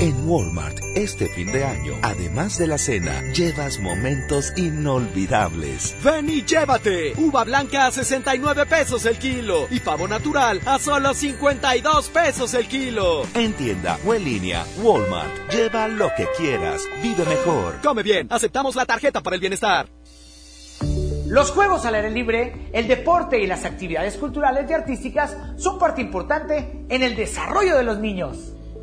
En Walmart, este fin de año, además de la cena, llevas momentos inolvidables. Ven y llévate. Uva blanca a 69 pesos el kilo y pavo natural a solo 52 pesos el kilo. En tienda o en línea, Walmart. Lleva lo que quieras. Vive mejor. Come bien. Aceptamos la tarjeta para el bienestar. Los juegos al aire libre, el deporte y las actividades culturales y artísticas son parte importante en el desarrollo de los niños.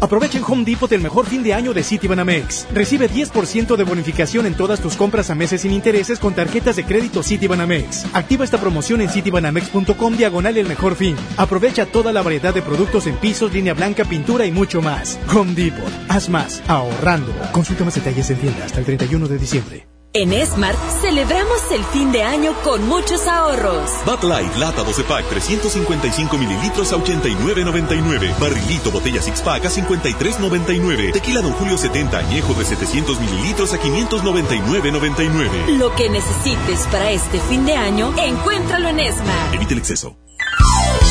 Aprovecha en Home Depot el mejor fin de año de Citibanamex. Recibe 10% de bonificación en todas tus compras a meses sin intereses con tarjetas de crédito Citibanamex. Activa esta promoción en citibanamex.com diagonal el mejor fin. Aprovecha toda la variedad de productos en pisos, línea blanca, pintura y mucho más. Home Depot. Haz más ahorrando. Consulta más detalles en tienda hasta el 31 de diciembre. En Smart celebramos el fin de año con muchos ahorros. Bud Light, lata 12 pack, 355 mililitros a 89.99. Barrilito, botella six pack a 53.99. Tequila Don Julio 70 añejo de 700 mililitros a 599.99. Lo que necesites para este fin de año, encuéntralo en Smart. Evite el exceso.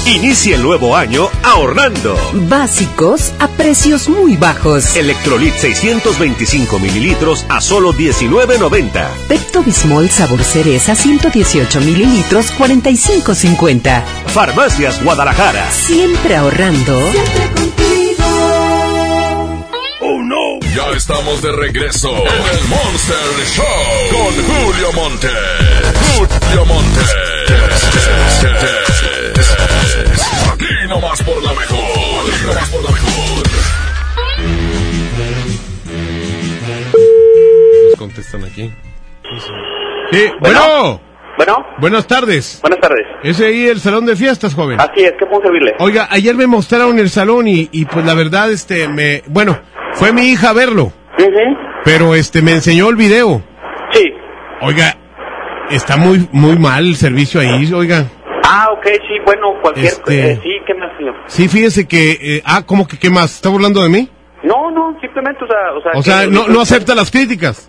Inicia el nuevo año ahorrando. Básicos a precios muy bajos. Electrolit 625 mililitros a solo 19.90. Pepto Bismol sabor cereza 118 mililitros 45.50. Farmacias Guadalajara. Siempre ahorrando. ¡Oh, no! Ya estamos de regreso en el Monster Show con Julio Monte. Julio Monte. Aquí nomás por la mejor. Aquí nomás por la mejor. Contestan aquí. Sí, bueno. Bueno. Buenas tardes. Buenas tardes. ¿Es ahí el salón de fiestas, joven? Así es, ¿qué puedo servirle? Oiga, ayer me mostraron el salón y, y pues la verdad, este, me, bueno, fue mi hija a verlo, pero este, me enseñó el video. Sí. Oiga, está muy, muy mal el servicio ahí, oiga. Ah, ok, sí, bueno, cualquier... Este- eh, sí, ¿qué más, señor? Sí, fíjese que, eh, ah, ¿cómo que qué más? ¿Está burlando de mí? No, no, simplemente, o sea... O sea, O que- sea, no, no acepta las críticas.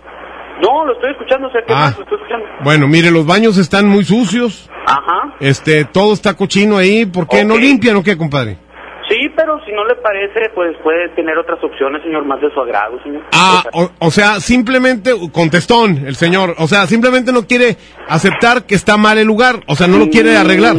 No, lo estoy escuchando, o sea, ¿qué Ah. más? Lo estoy escuchando. Bueno, mire, los baños están muy sucios, Ajá. este, todo está cochino ahí, ¿por qué no limpian o qué, compadre? Sí, pero si no le parece, pues puede tener otras opciones, señor, más de su agrado, señor. Ah, o, o sea, simplemente, contestón el señor, o sea, simplemente no quiere aceptar que está mal el lugar, o sea, no lo quiere arreglar.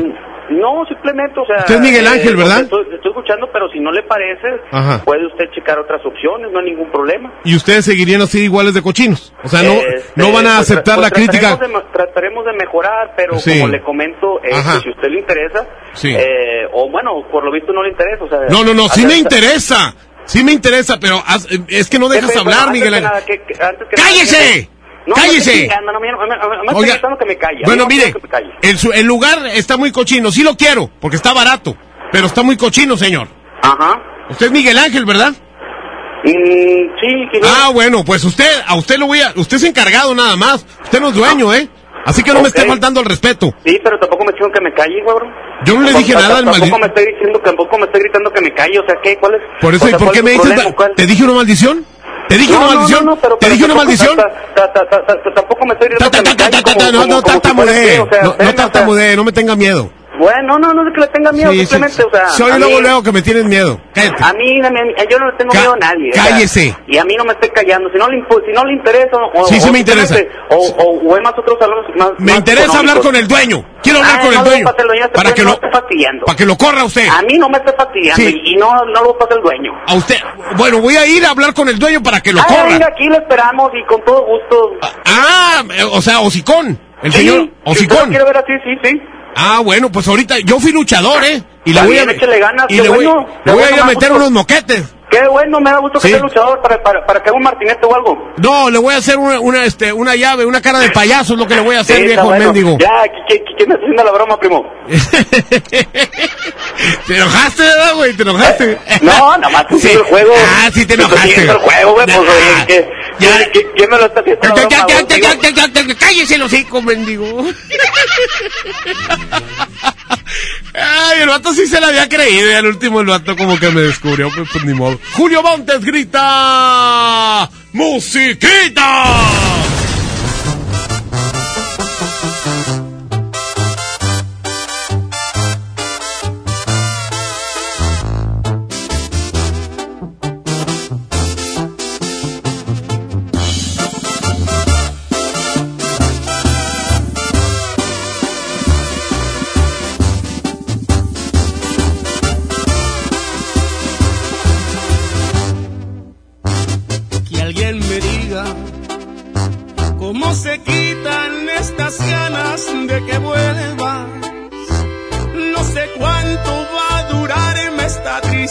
No, simplemente, o sea... Usted es Miguel Ángel, eh, ¿verdad? Estoy, estoy escuchando, pero si no le parece, Ajá. puede usted checar otras opciones, no hay ningún problema. Y ustedes seguirían así iguales de cochinos, o sea, no, Este, no van a pues, aceptar pues, la crítica. Trataremos de, trataremos de mejorar, pero Sí. como le comento, eh, si usted le interesa, Sí. eh, o bueno, por lo visto no le interesa, o sea... No, no, no, sí me interesa, sí me interesa, pero es que no dejas hablar, Miguel Ángel. ¡Cállese! No, ¡Cállese! No, no, Oiga, que me calle. Bueno, No, mire, me calle. el, su- el lugar está muy cochino, sí lo quiero, porque está barato, pero está muy cochino, señor. Ajá. Usted es Miguel Ángel, ¿verdad? Mm, sí, que Ah, bueno, pues usted, a usted lo voy a, usted es encargado nada más, usted no es dueño, ¿eh? Así que no me esté faltando el respeto. Sí, pero tampoco me dijeron que me calle, cabrón. Yo no le dije nada al Tampoco maldito. me está diciendo, tampoco me está gritando que me calle, o sea, ¿qué? ¿Cuál es? Por eso, o ¿y por ¿cuál qué me dices, te dije una maldición? ¿Te dije una maldición? ¿Te dije una maldición? ta- ta- ta- ta- ta- Tampoco me estoy No, tartamudee, no, tartamudee, no me tenga miedo. Bueno, no, no es que le tenga miedo, Sí, sí, simplemente, o sea... Soy luego, mí- luego que me tienes miedo. Cállate. A mí, a mí- yo no le tengo miedo a nadie. cállese. y a mí no me esté callando. Si no le, si no le interesa... O, Sí, sí o me interesa. O, o, o hay más otros salones más Me más interesa hablar con el dueño. Quiero hablar Ah, con el no le dueño. el dueño, este Para que no lo, esté fastidiando. para que lo corra usted. A mí no me esté fastidiando y, y no, no lo pasa el dueño. A usted. Bueno, voy a ir a hablar con el dueño para que lo Ah, corra. venga, aquí lo esperamos y con todo gusto. Ah, eh, o sea, hocicón. El Sí, señor si hocicón. quiere ver así, sí, sí. Ah, bueno, pues ahorita yo fui luchador, ¿eh? Y le Está voy a, ganas, y le voy, bueno, le qué voy a ir meter unos moquetes. Qué bueno, me da gusto que Sí. sea luchador para, para, para que haga un martinete o algo. No, le voy a hacer una, una, este, una llave, una cara de payaso es lo que le voy a hacer, Sí, viejo bueno. mendigo. Ya, ¿qui- qui- qui- ¿quién me está haciendo la broma, primo? ¿Te enojaste, verdad, güey? ¿Te enojaste? No, nada más Sí. el juego. Ah, sí te enojaste. el juego, güey, pues, oye, ¿qué- ya. qué- ¿quién me lo está haciendo la broma, ya, cállese el hocico, mendigo. Ay, el vato sí se la había creído y al último el vato como que me descubrió, pues, pues ni modo. Julio Montes grita ¡Musiquita!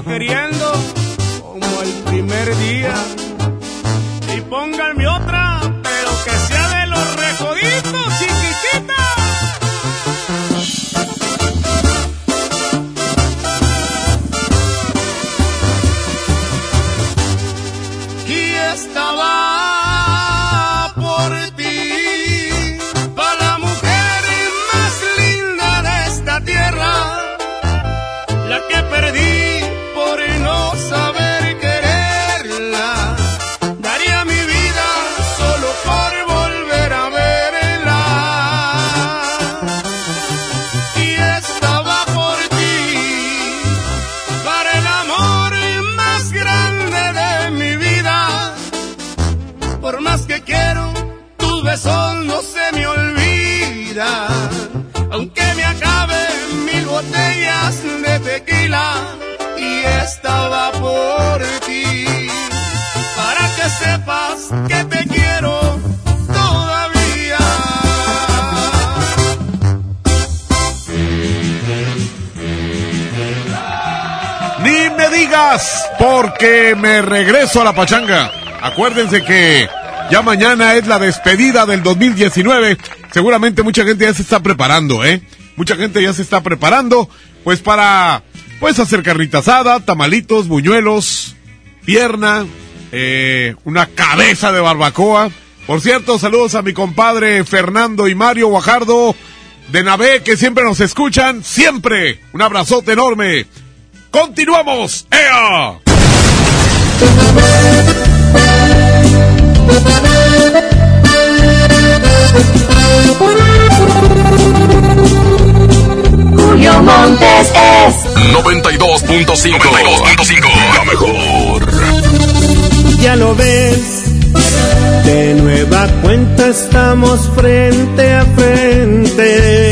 Queriendo como el primer día. Y otra, pero Porque me regreso a la pachanga. Acuérdense que ya mañana es la despedida del 2019. Seguramente mucha gente ya se está preparando, ¿eh? Mucha gente ya se está preparando, pues para, pues hacer carnita asada, tamalitos, buñuelos, pierna, eh, una cabeza de barbacoa. Por cierto, saludos a mi compadre Fernando y Mario Guajardo de Navé, que siempre nos escuchan, siempre. Un abrazote enorme. ¡Continuamos! ¡Ea! Julio Montes es 92.5. 92.5. La mejor. Ya lo ves, de nueva cuenta estamos frente a frente.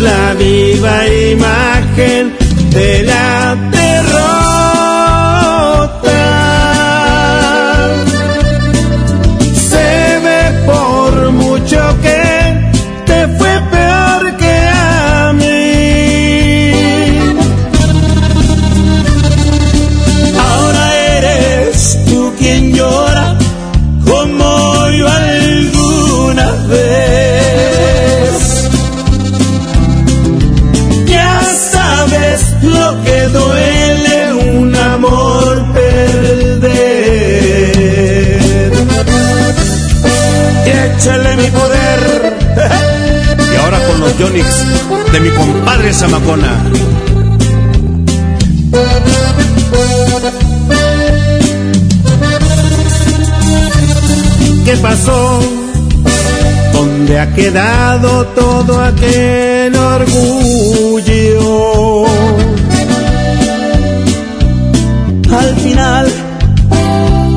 La viva imagen de la derrota. De mi compadre Zamacona. ¿Qué pasó? ¿Dónde ha quedado todo aquel orgullo? Al final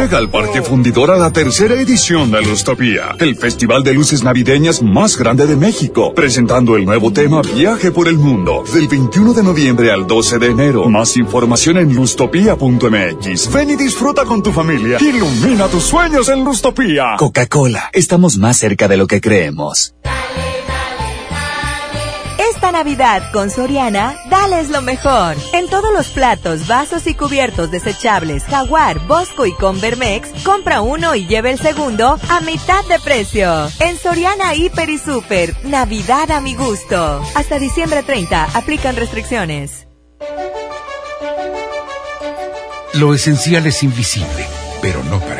Llega al Parque Fundidor a la tercera edición de Lustopía, el festival de luces navideñas más grande de México, presentando el nuevo tema Viaje por el Mundo, del 21 de noviembre al 12 de enero. Más información en lustopía.mx. Ven y disfruta con tu familia. Ilumina tus sueños en Lustopía. Coca-Cola, estamos más cerca de lo que creemos. Esta Navidad con Soriana, dales lo mejor. En todos los platos, vasos y cubiertos desechables Jaguar, Bosco y Convermex, compra uno y lleve el segundo a mitad de precio. En Soriana Hiper y Super, Navidad a mi gusto. Hasta diciembre 30, aplican restricciones. Lo esencial es invisible, pero no para.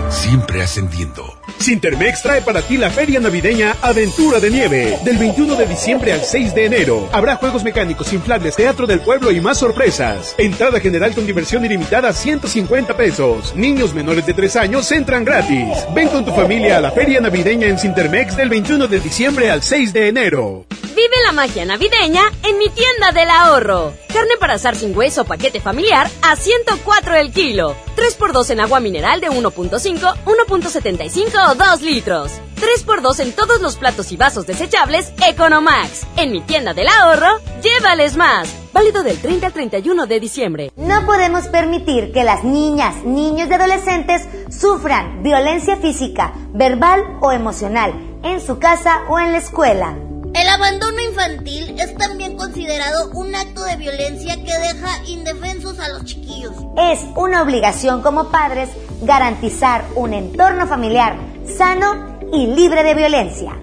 siempre ascendiendo. Sintermex trae para ti la feria navideña Aventura de Nieve. Del 21 de diciembre al 6 de enero. Habrá juegos mecánicos, inflables, teatro del pueblo y más sorpresas. Entrada general con diversión ilimitada 150 pesos. Niños menores de 3 años entran gratis. Ven con tu familia a la feria navideña en Sintermex del 21 de diciembre al 6 de enero. Vive la magia navideña en mi tienda del ahorro. Carne para asar sin hueso paquete familiar a 104 el kilo. 3x2 en agua mineral de 1.5, 1.75 o 2 litros. 3x2 en todos los platos y vasos desechables Economax. En mi tienda del ahorro, llévales más. Válido del 30 al 31 de diciembre. No podemos permitir que las niñas, niños y adolescentes sufran violencia física, verbal o emocional en su casa o en la escuela. El abandono infantil es también considerado un acto de violencia que deja indefensos a los chiquillos. Es una obligación como padres garantizar un entorno familiar sano y libre de violencia.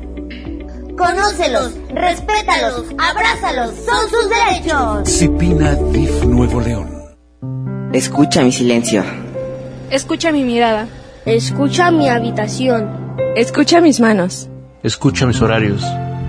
Conócelos, respétalos, abrázalos, son sus derechos. Cipina DIF Nuevo León. Escucha mi silencio. Escucha mi mirada. Escucha mi habitación. Escucha mis manos. Escucha mis horarios.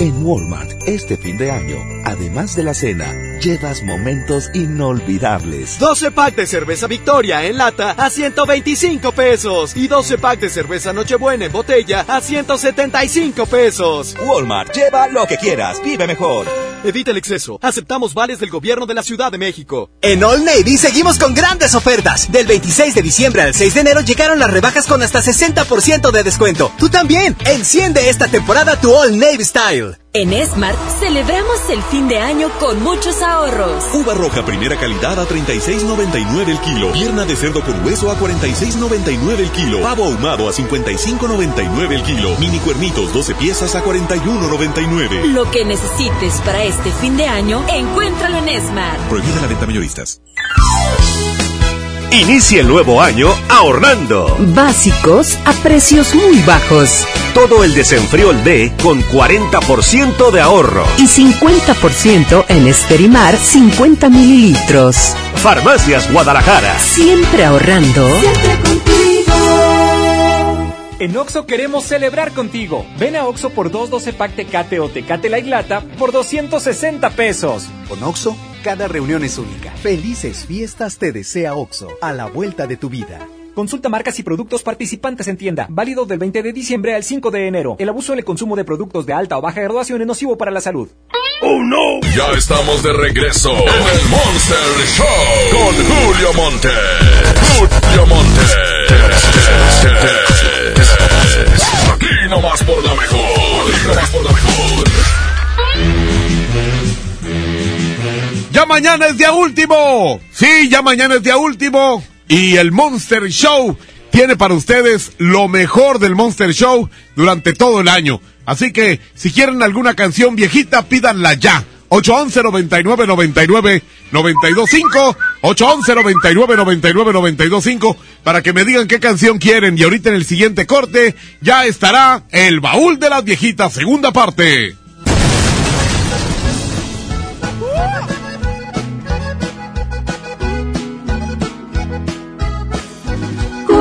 En Walmart, este fin de año, además de la cena, llevas momentos inolvidables. 12 pack de cerveza Victoria en lata a 125 pesos y 12 pack de cerveza Nochebuena en botella a 175 pesos. Walmart, lleva lo que quieras, vive mejor. Evita el exceso. Aceptamos vales del gobierno de la Ciudad de México. En All Navy seguimos con grandes ofertas. Del 26 de diciembre al 6 de enero llegaron las rebajas con hasta 60% de descuento. Tú también. Enciende esta temporada tu All Navy Style. En Smart celebramos el fin de año con muchos ahorros. Uva roja primera calidad a 36.99 el kilo. Pierna de cerdo con hueso a 46.99 el kilo. Pavo ahumado a 55.99 el kilo. Mini cuernitos 12 piezas a 41.99. Lo que necesites para este fin de año, encuéntralo en Smart. Prohibida la venta mayoristas. Inicia el nuevo año ahorrando. Básicos a precios muy bajos. Todo el desenfriol D con 40% de ahorro. Y 50% en Esterimar 50 mililitros. Farmacias Guadalajara. Siempre ahorrando. En Oxo queremos celebrar contigo. Ven a Oxo por 212 pack Tecate o Tecate Light Lata por 260 pesos. Con Oxo, cada reunión es única. Felices fiestas te desea Oxo, a la vuelta de tu vida. Consulta marcas y productos participantes en tienda. Válido del 20 de diciembre al 5 de enero. El abuso en el consumo de productos de alta o baja graduación es nocivo para la salud. ¡Oh, no! Ya estamos de regreso en el Monster Show con Julio Monte. Mañana es día último. Sí, ya mañana es día último. Y el Monster Show tiene para ustedes lo mejor del Monster Show durante todo el año. Así que si quieren alguna canción viejita, pídanla ya. 811 99 99 925 811 99 99 925 para que me digan qué canción quieren y ahorita en el siguiente corte ya estará el baúl de las viejitas segunda parte.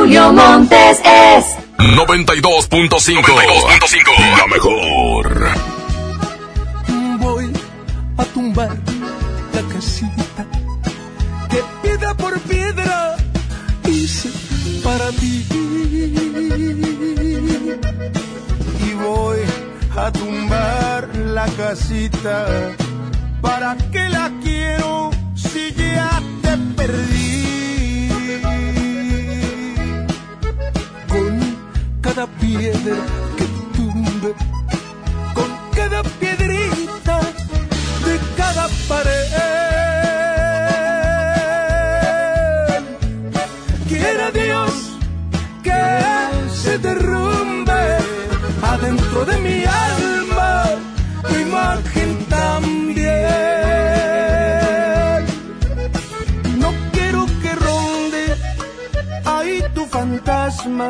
Julio Montes es 92.5 La mejor. Voy a tumbar la casita que piedra por piedra hice para ti. Y voy a tumbar la casita. ¿Para qué la quiero si ya cada piedra que tumbe, con cada piedrita de cada pared. Quiera Dios que se derrumbe adentro de mi alma tu imagen también. No quiero que ronde ahí tu fantasma,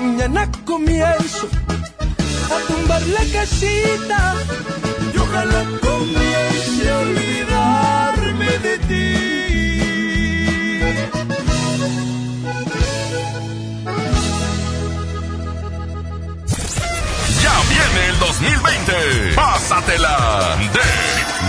Mañana comienzo a tumbar la casita y ojalá comience a olvidarme de ti. Ya viene el 2020. Pásatela de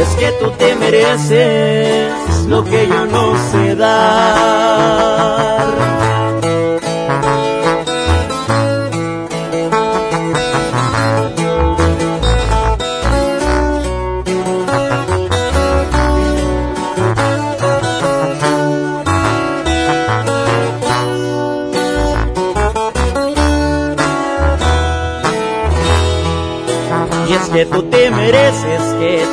Es que tú te mereces lo que yo no sé dar. Y es que tú te mereces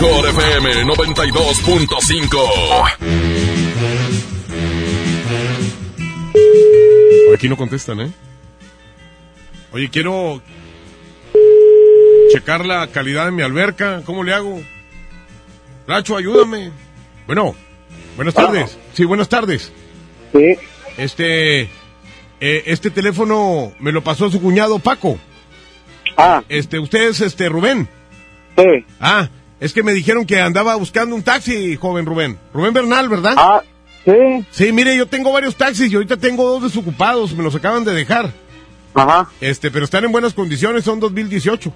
Mejor FM 92.5. Aquí no contestan, ¿eh? Oye, quiero checar la calidad de mi alberca. ¿Cómo le hago? Nacho, ayúdame. Bueno, buenas tardes. Sí, buenas tardes. Sí. Este, eh, este teléfono me lo pasó su cuñado Paco. Ah. Este, usted es este Rubén. Sí. Ah, es que me dijeron que andaba buscando un taxi, joven Rubén. Rubén Bernal, ¿verdad? Ah, sí. Sí, mire, yo tengo varios taxis y ahorita tengo dos desocupados, me los acaban de dejar. Ajá. Este, pero están en buenas condiciones, son 2018.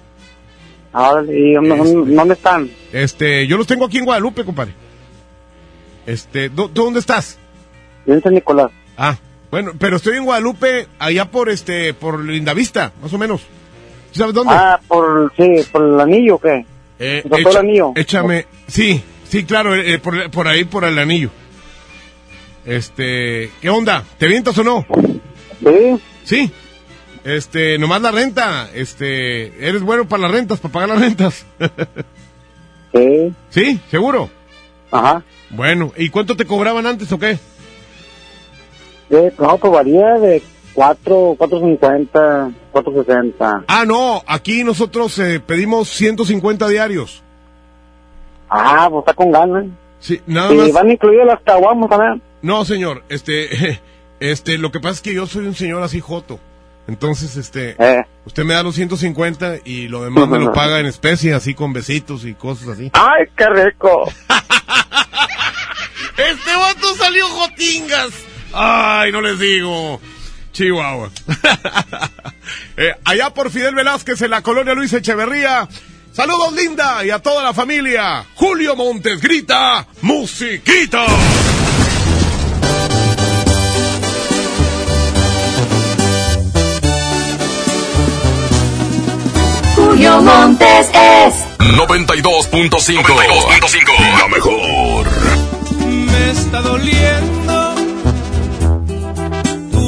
Ah, ¿y dónde, dónde están? Este, yo los tengo aquí en Guadalupe, compadre. Este, ¿dó- ¿dónde estás? Yo en San Nicolás. Ah, bueno, pero estoy en Guadalupe, allá por este, por Lindavista, más o menos. ¿Sí ¿Sabes dónde? Ah, por, sí, por el anillo, ¿qué? Eh, ¿Por todo el echa- anillo? Échame, sí, sí, claro, eh, por, por ahí, por el anillo. Este, ¿qué onda? ¿Te vientas o no? Sí. Sí. Este, nomás la renta, este, eres bueno para las rentas, para pagar las rentas. Sí. ¿Sí? ¿Seguro? Ajá. Bueno, ¿y cuánto te cobraban antes o qué? Eh, no, pues varía de 4, 4.50, 4.60. Ah, no, aquí nosotros eh, pedimos 150 diarios. Ah, pues está con ganas. Sí, nada ¿Y más. van incluidos las caguamos también? No, señor, este, este, lo que pasa es que yo soy un señor así joto. Entonces, este, Eh. usted me da los 150 y lo demás me lo paga en especie, así con besitos y cosas así. ¡Ay, qué rico! Este vato salió jotingas. Ay, no les digo. Chihuahua. Eh, allá por Fidel Velázquez en la colonia Luis Echeverría. Saludos, linda, y a toda la familia. Julio Montes grita, musiquita. Julio Montes es 92.5. La mejor. Me está doliendo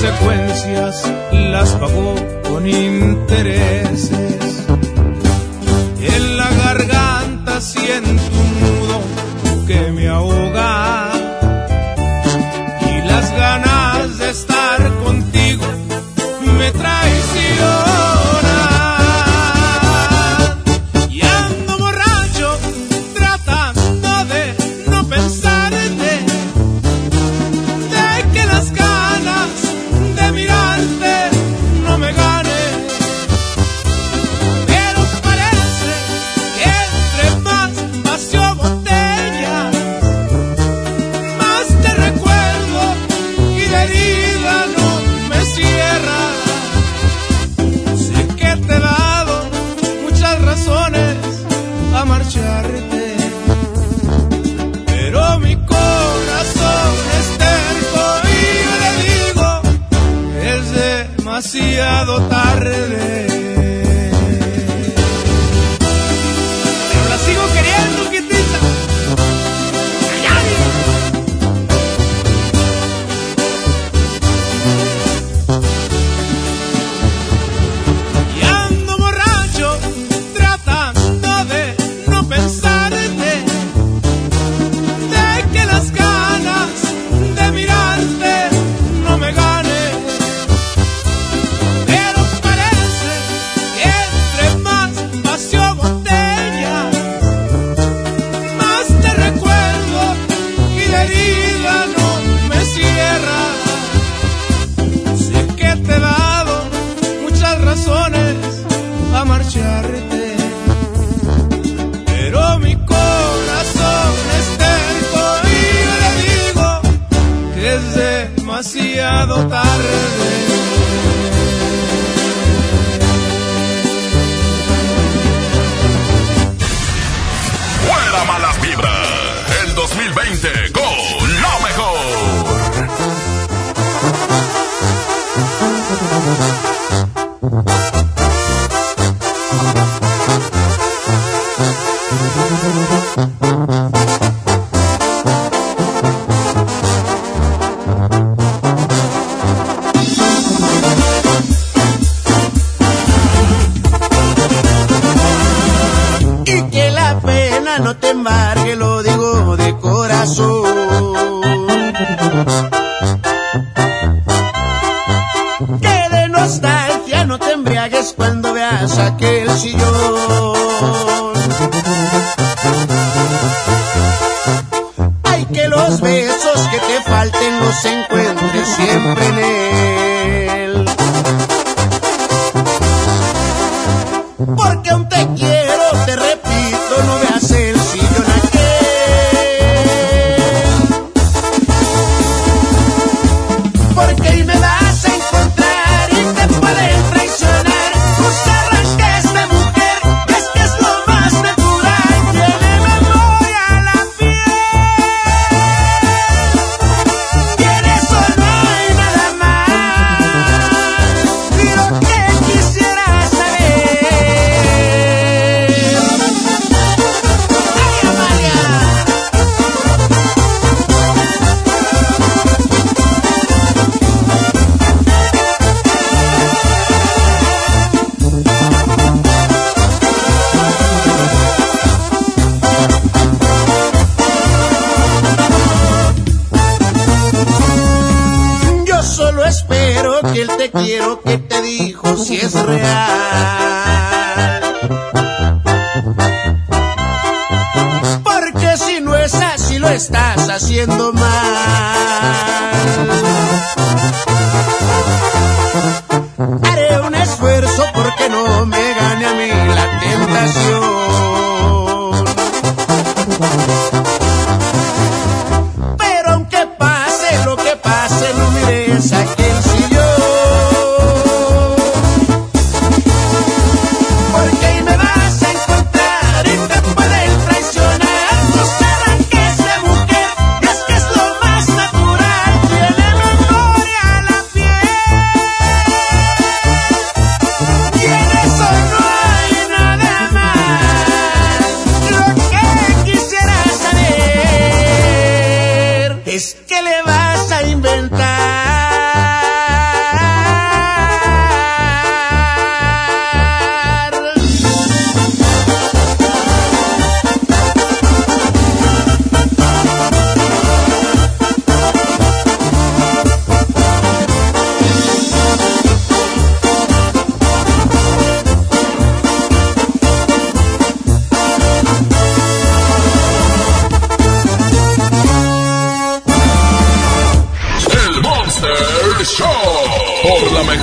consecuencias las pagó con intereses. En la garganta siento un nudo que me ahoga y las ganas de estar contigo me traen.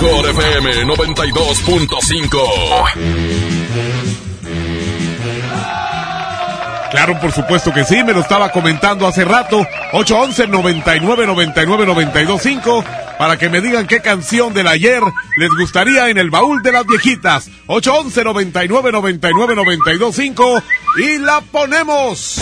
Mejor FM 92.5. Claro, por supuesto que sí, me lo estaba comentando hace rato. 811 99 99 925 para que me digan qué canción del ayer les gustaría en el baúl de las viejitas. 811 99 99 925 y la ponemos.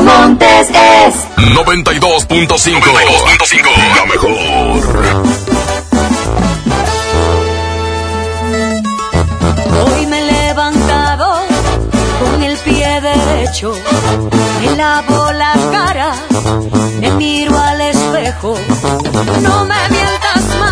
Montes es 92.5. 92.5. La mejor. Hoy me he levantado con el pie derecho, me lavo la cara, me miro al espejo, no me mientas más,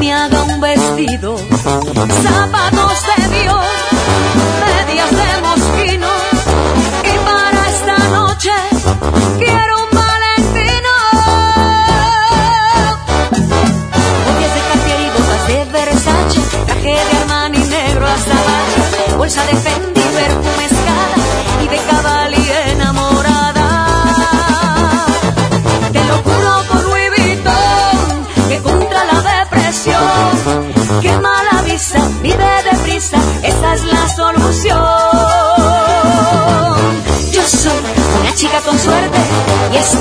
me haga un vestido, zapatos de Dios, medias de mosquino, y para esta noche quiero un valentino. Botellas de Cartier y botas de Versace, traje de Armani negro hasta bolsa de Fendi, perfume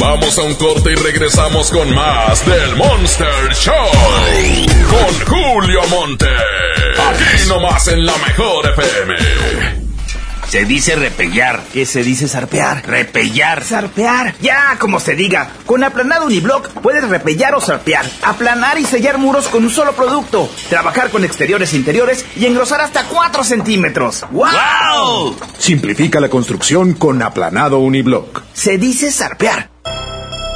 Vamos a un corte y regresamos con más del Monster Show. Con Julio Monte. Aquí nomás en la mejor FM. Se dice repellar. ¿Qué se dice zarpear? Repellar. Zarpear. Ya, como se diga. Con aplanado uniblock puedes repellar o zarpear. Aplanar y sellar muros con un solo producto. Trabajar con exteriores e interiores y engrosar hasta 4 centímetros. ¡Wow! Simplifica la construcción con aplanado uniblock. Se dice zarpear.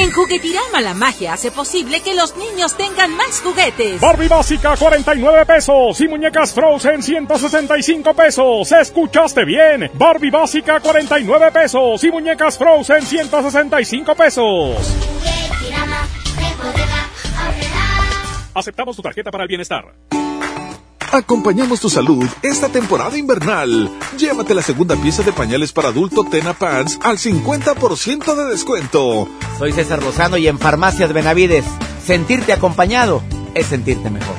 En Juguetirama la magia hace posible que los niños tengan más juguetes. Barbie básica 49 pesos y muñecas Frozen 165 pesos. ¿Escuchaste bien? Barbie básica 49 pesos y muñecas Frozen 165 pesos. Aceptamos tu tarjeta para el bienestar. Acompañamos tu salud esta temporada invernal. Llévate la segunda pieza de pañales para adulto Tena Pants al 50% de descuento. Soy César Lozano y en Farmacias Benavides, sentirte acompañado es sentirte mejor.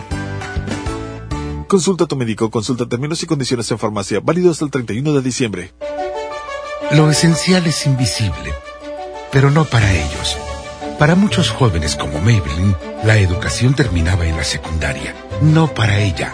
Consulta a tu médico, consulta términos y condiciones en farmacia, válido hasta el 31 de diciembre. Lo esencial es invisible, pero no para ellos. Para muchos jóvenes como Maybelline, la educación terminaba en la secundaria. No para ella.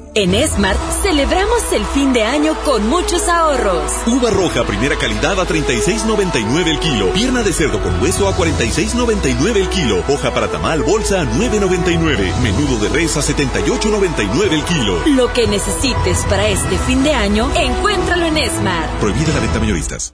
En Smart celebramos el fin de año con muchos ahorros. Uva roja primera calidad a 36.99 el kilo. Pierna de cerdo con hueso a 46.99 el kilo. Hoja para tamal bolsa a 9.99. Menudo de res a 78.99 el kilo. Lo que necesites para este fin de año, encuéntralo en Smart. Prohibida la venta mayoristas.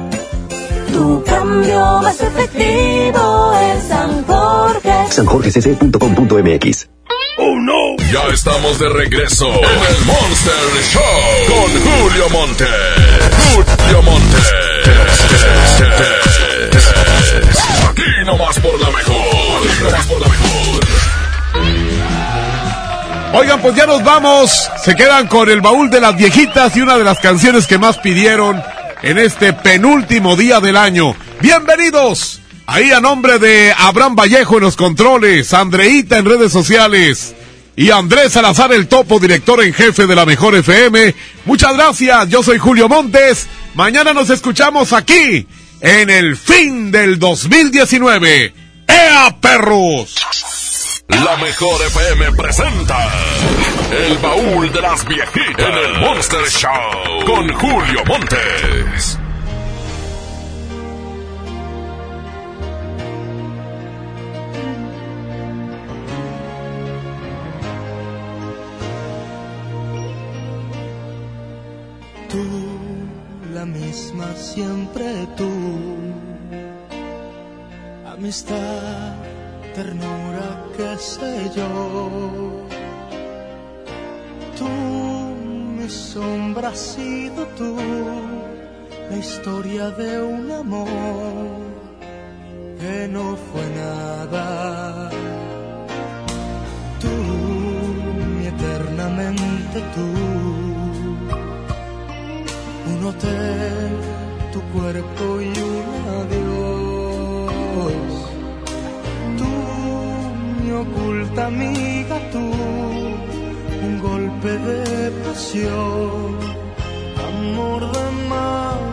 Tu cambio más efectivo en San Jorge. sanjorgecc.com.mx ¡Oh, no! Ya estamos de regreso en el Monster Show con Julio Monte. Julio Monte. Aquí nomás por la mejor. Aquí nomás por la mejor. Oigan, pues ya nos vamos. Se quedan con el baúl de las viejitas y una de las canciones que más pidieron en este penúltimo día del año. Bienvenidos. Ahí a nombre de Abraham Vallejo en los controles, Andreita en redes sociales y Andrés Salazar el Topo, director en jefe de la Mejor FM. Muchas gracias, yo soy Julio Montes. Mañana nos escuchamos aquí en el fin del 2019. ¡Ea, perros! La Mejor FM presenta El Baúl de las Viejitas en el Monster Show con Julio Montes. Tú, la misma siempre tú. Amistad, ternura, qué sé yo. Tú, mi sombra, has sido tú, la historia de un amor que no fue nada. Tú, mi eternamente tú, un hotel, tu cuerpo y una oculta amiga, tú, un golpe de pasión, amor de madrugada.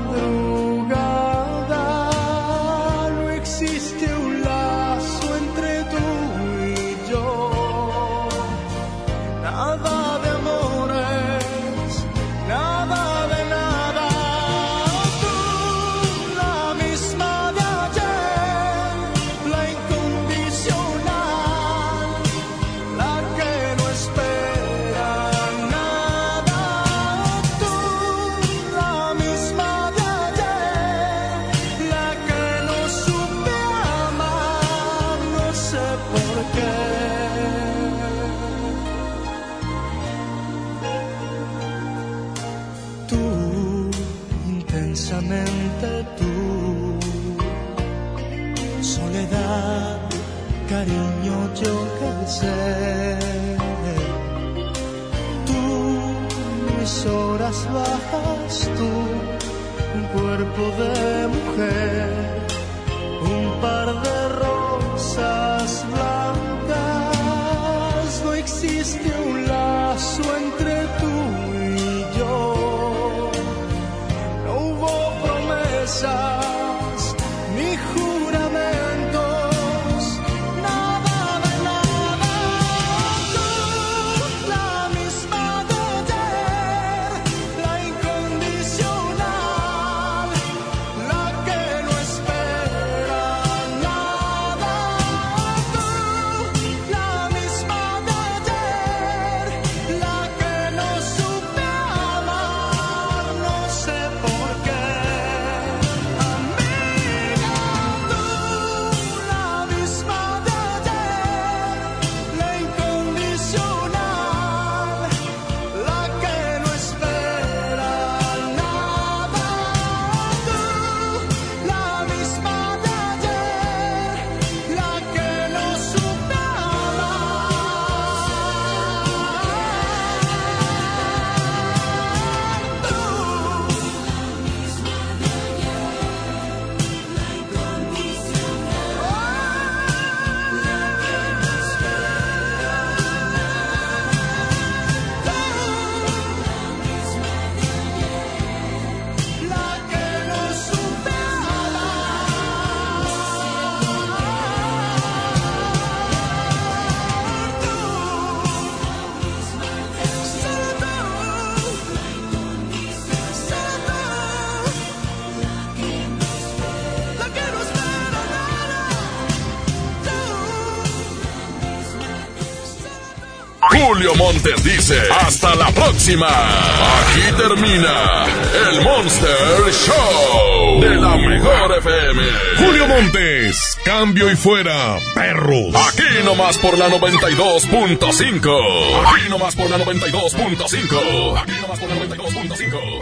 Julio Montes dice, hasta la próxima. Aquí termina el Monster Show de la mejor FM. Julio Montes, cambio y fuera, perros. Aquí nomás por la 92.5. Aquí nomás por la 92.5. Aquí nomás por la 92.5.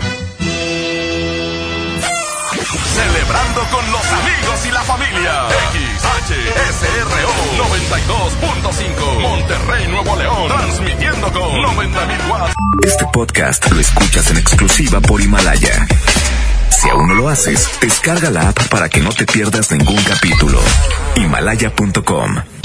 Celebrando con los amigos y la familia. XHSRO 92.5. Monterrey, Nuevo León. Transmitiendo con 90.000 watts. Este podcast lo escuchas en exclusiva por Himalaya. Si aún no lo haces, descarga la app para que no te pierdas ningún capítulo. Himalaya.com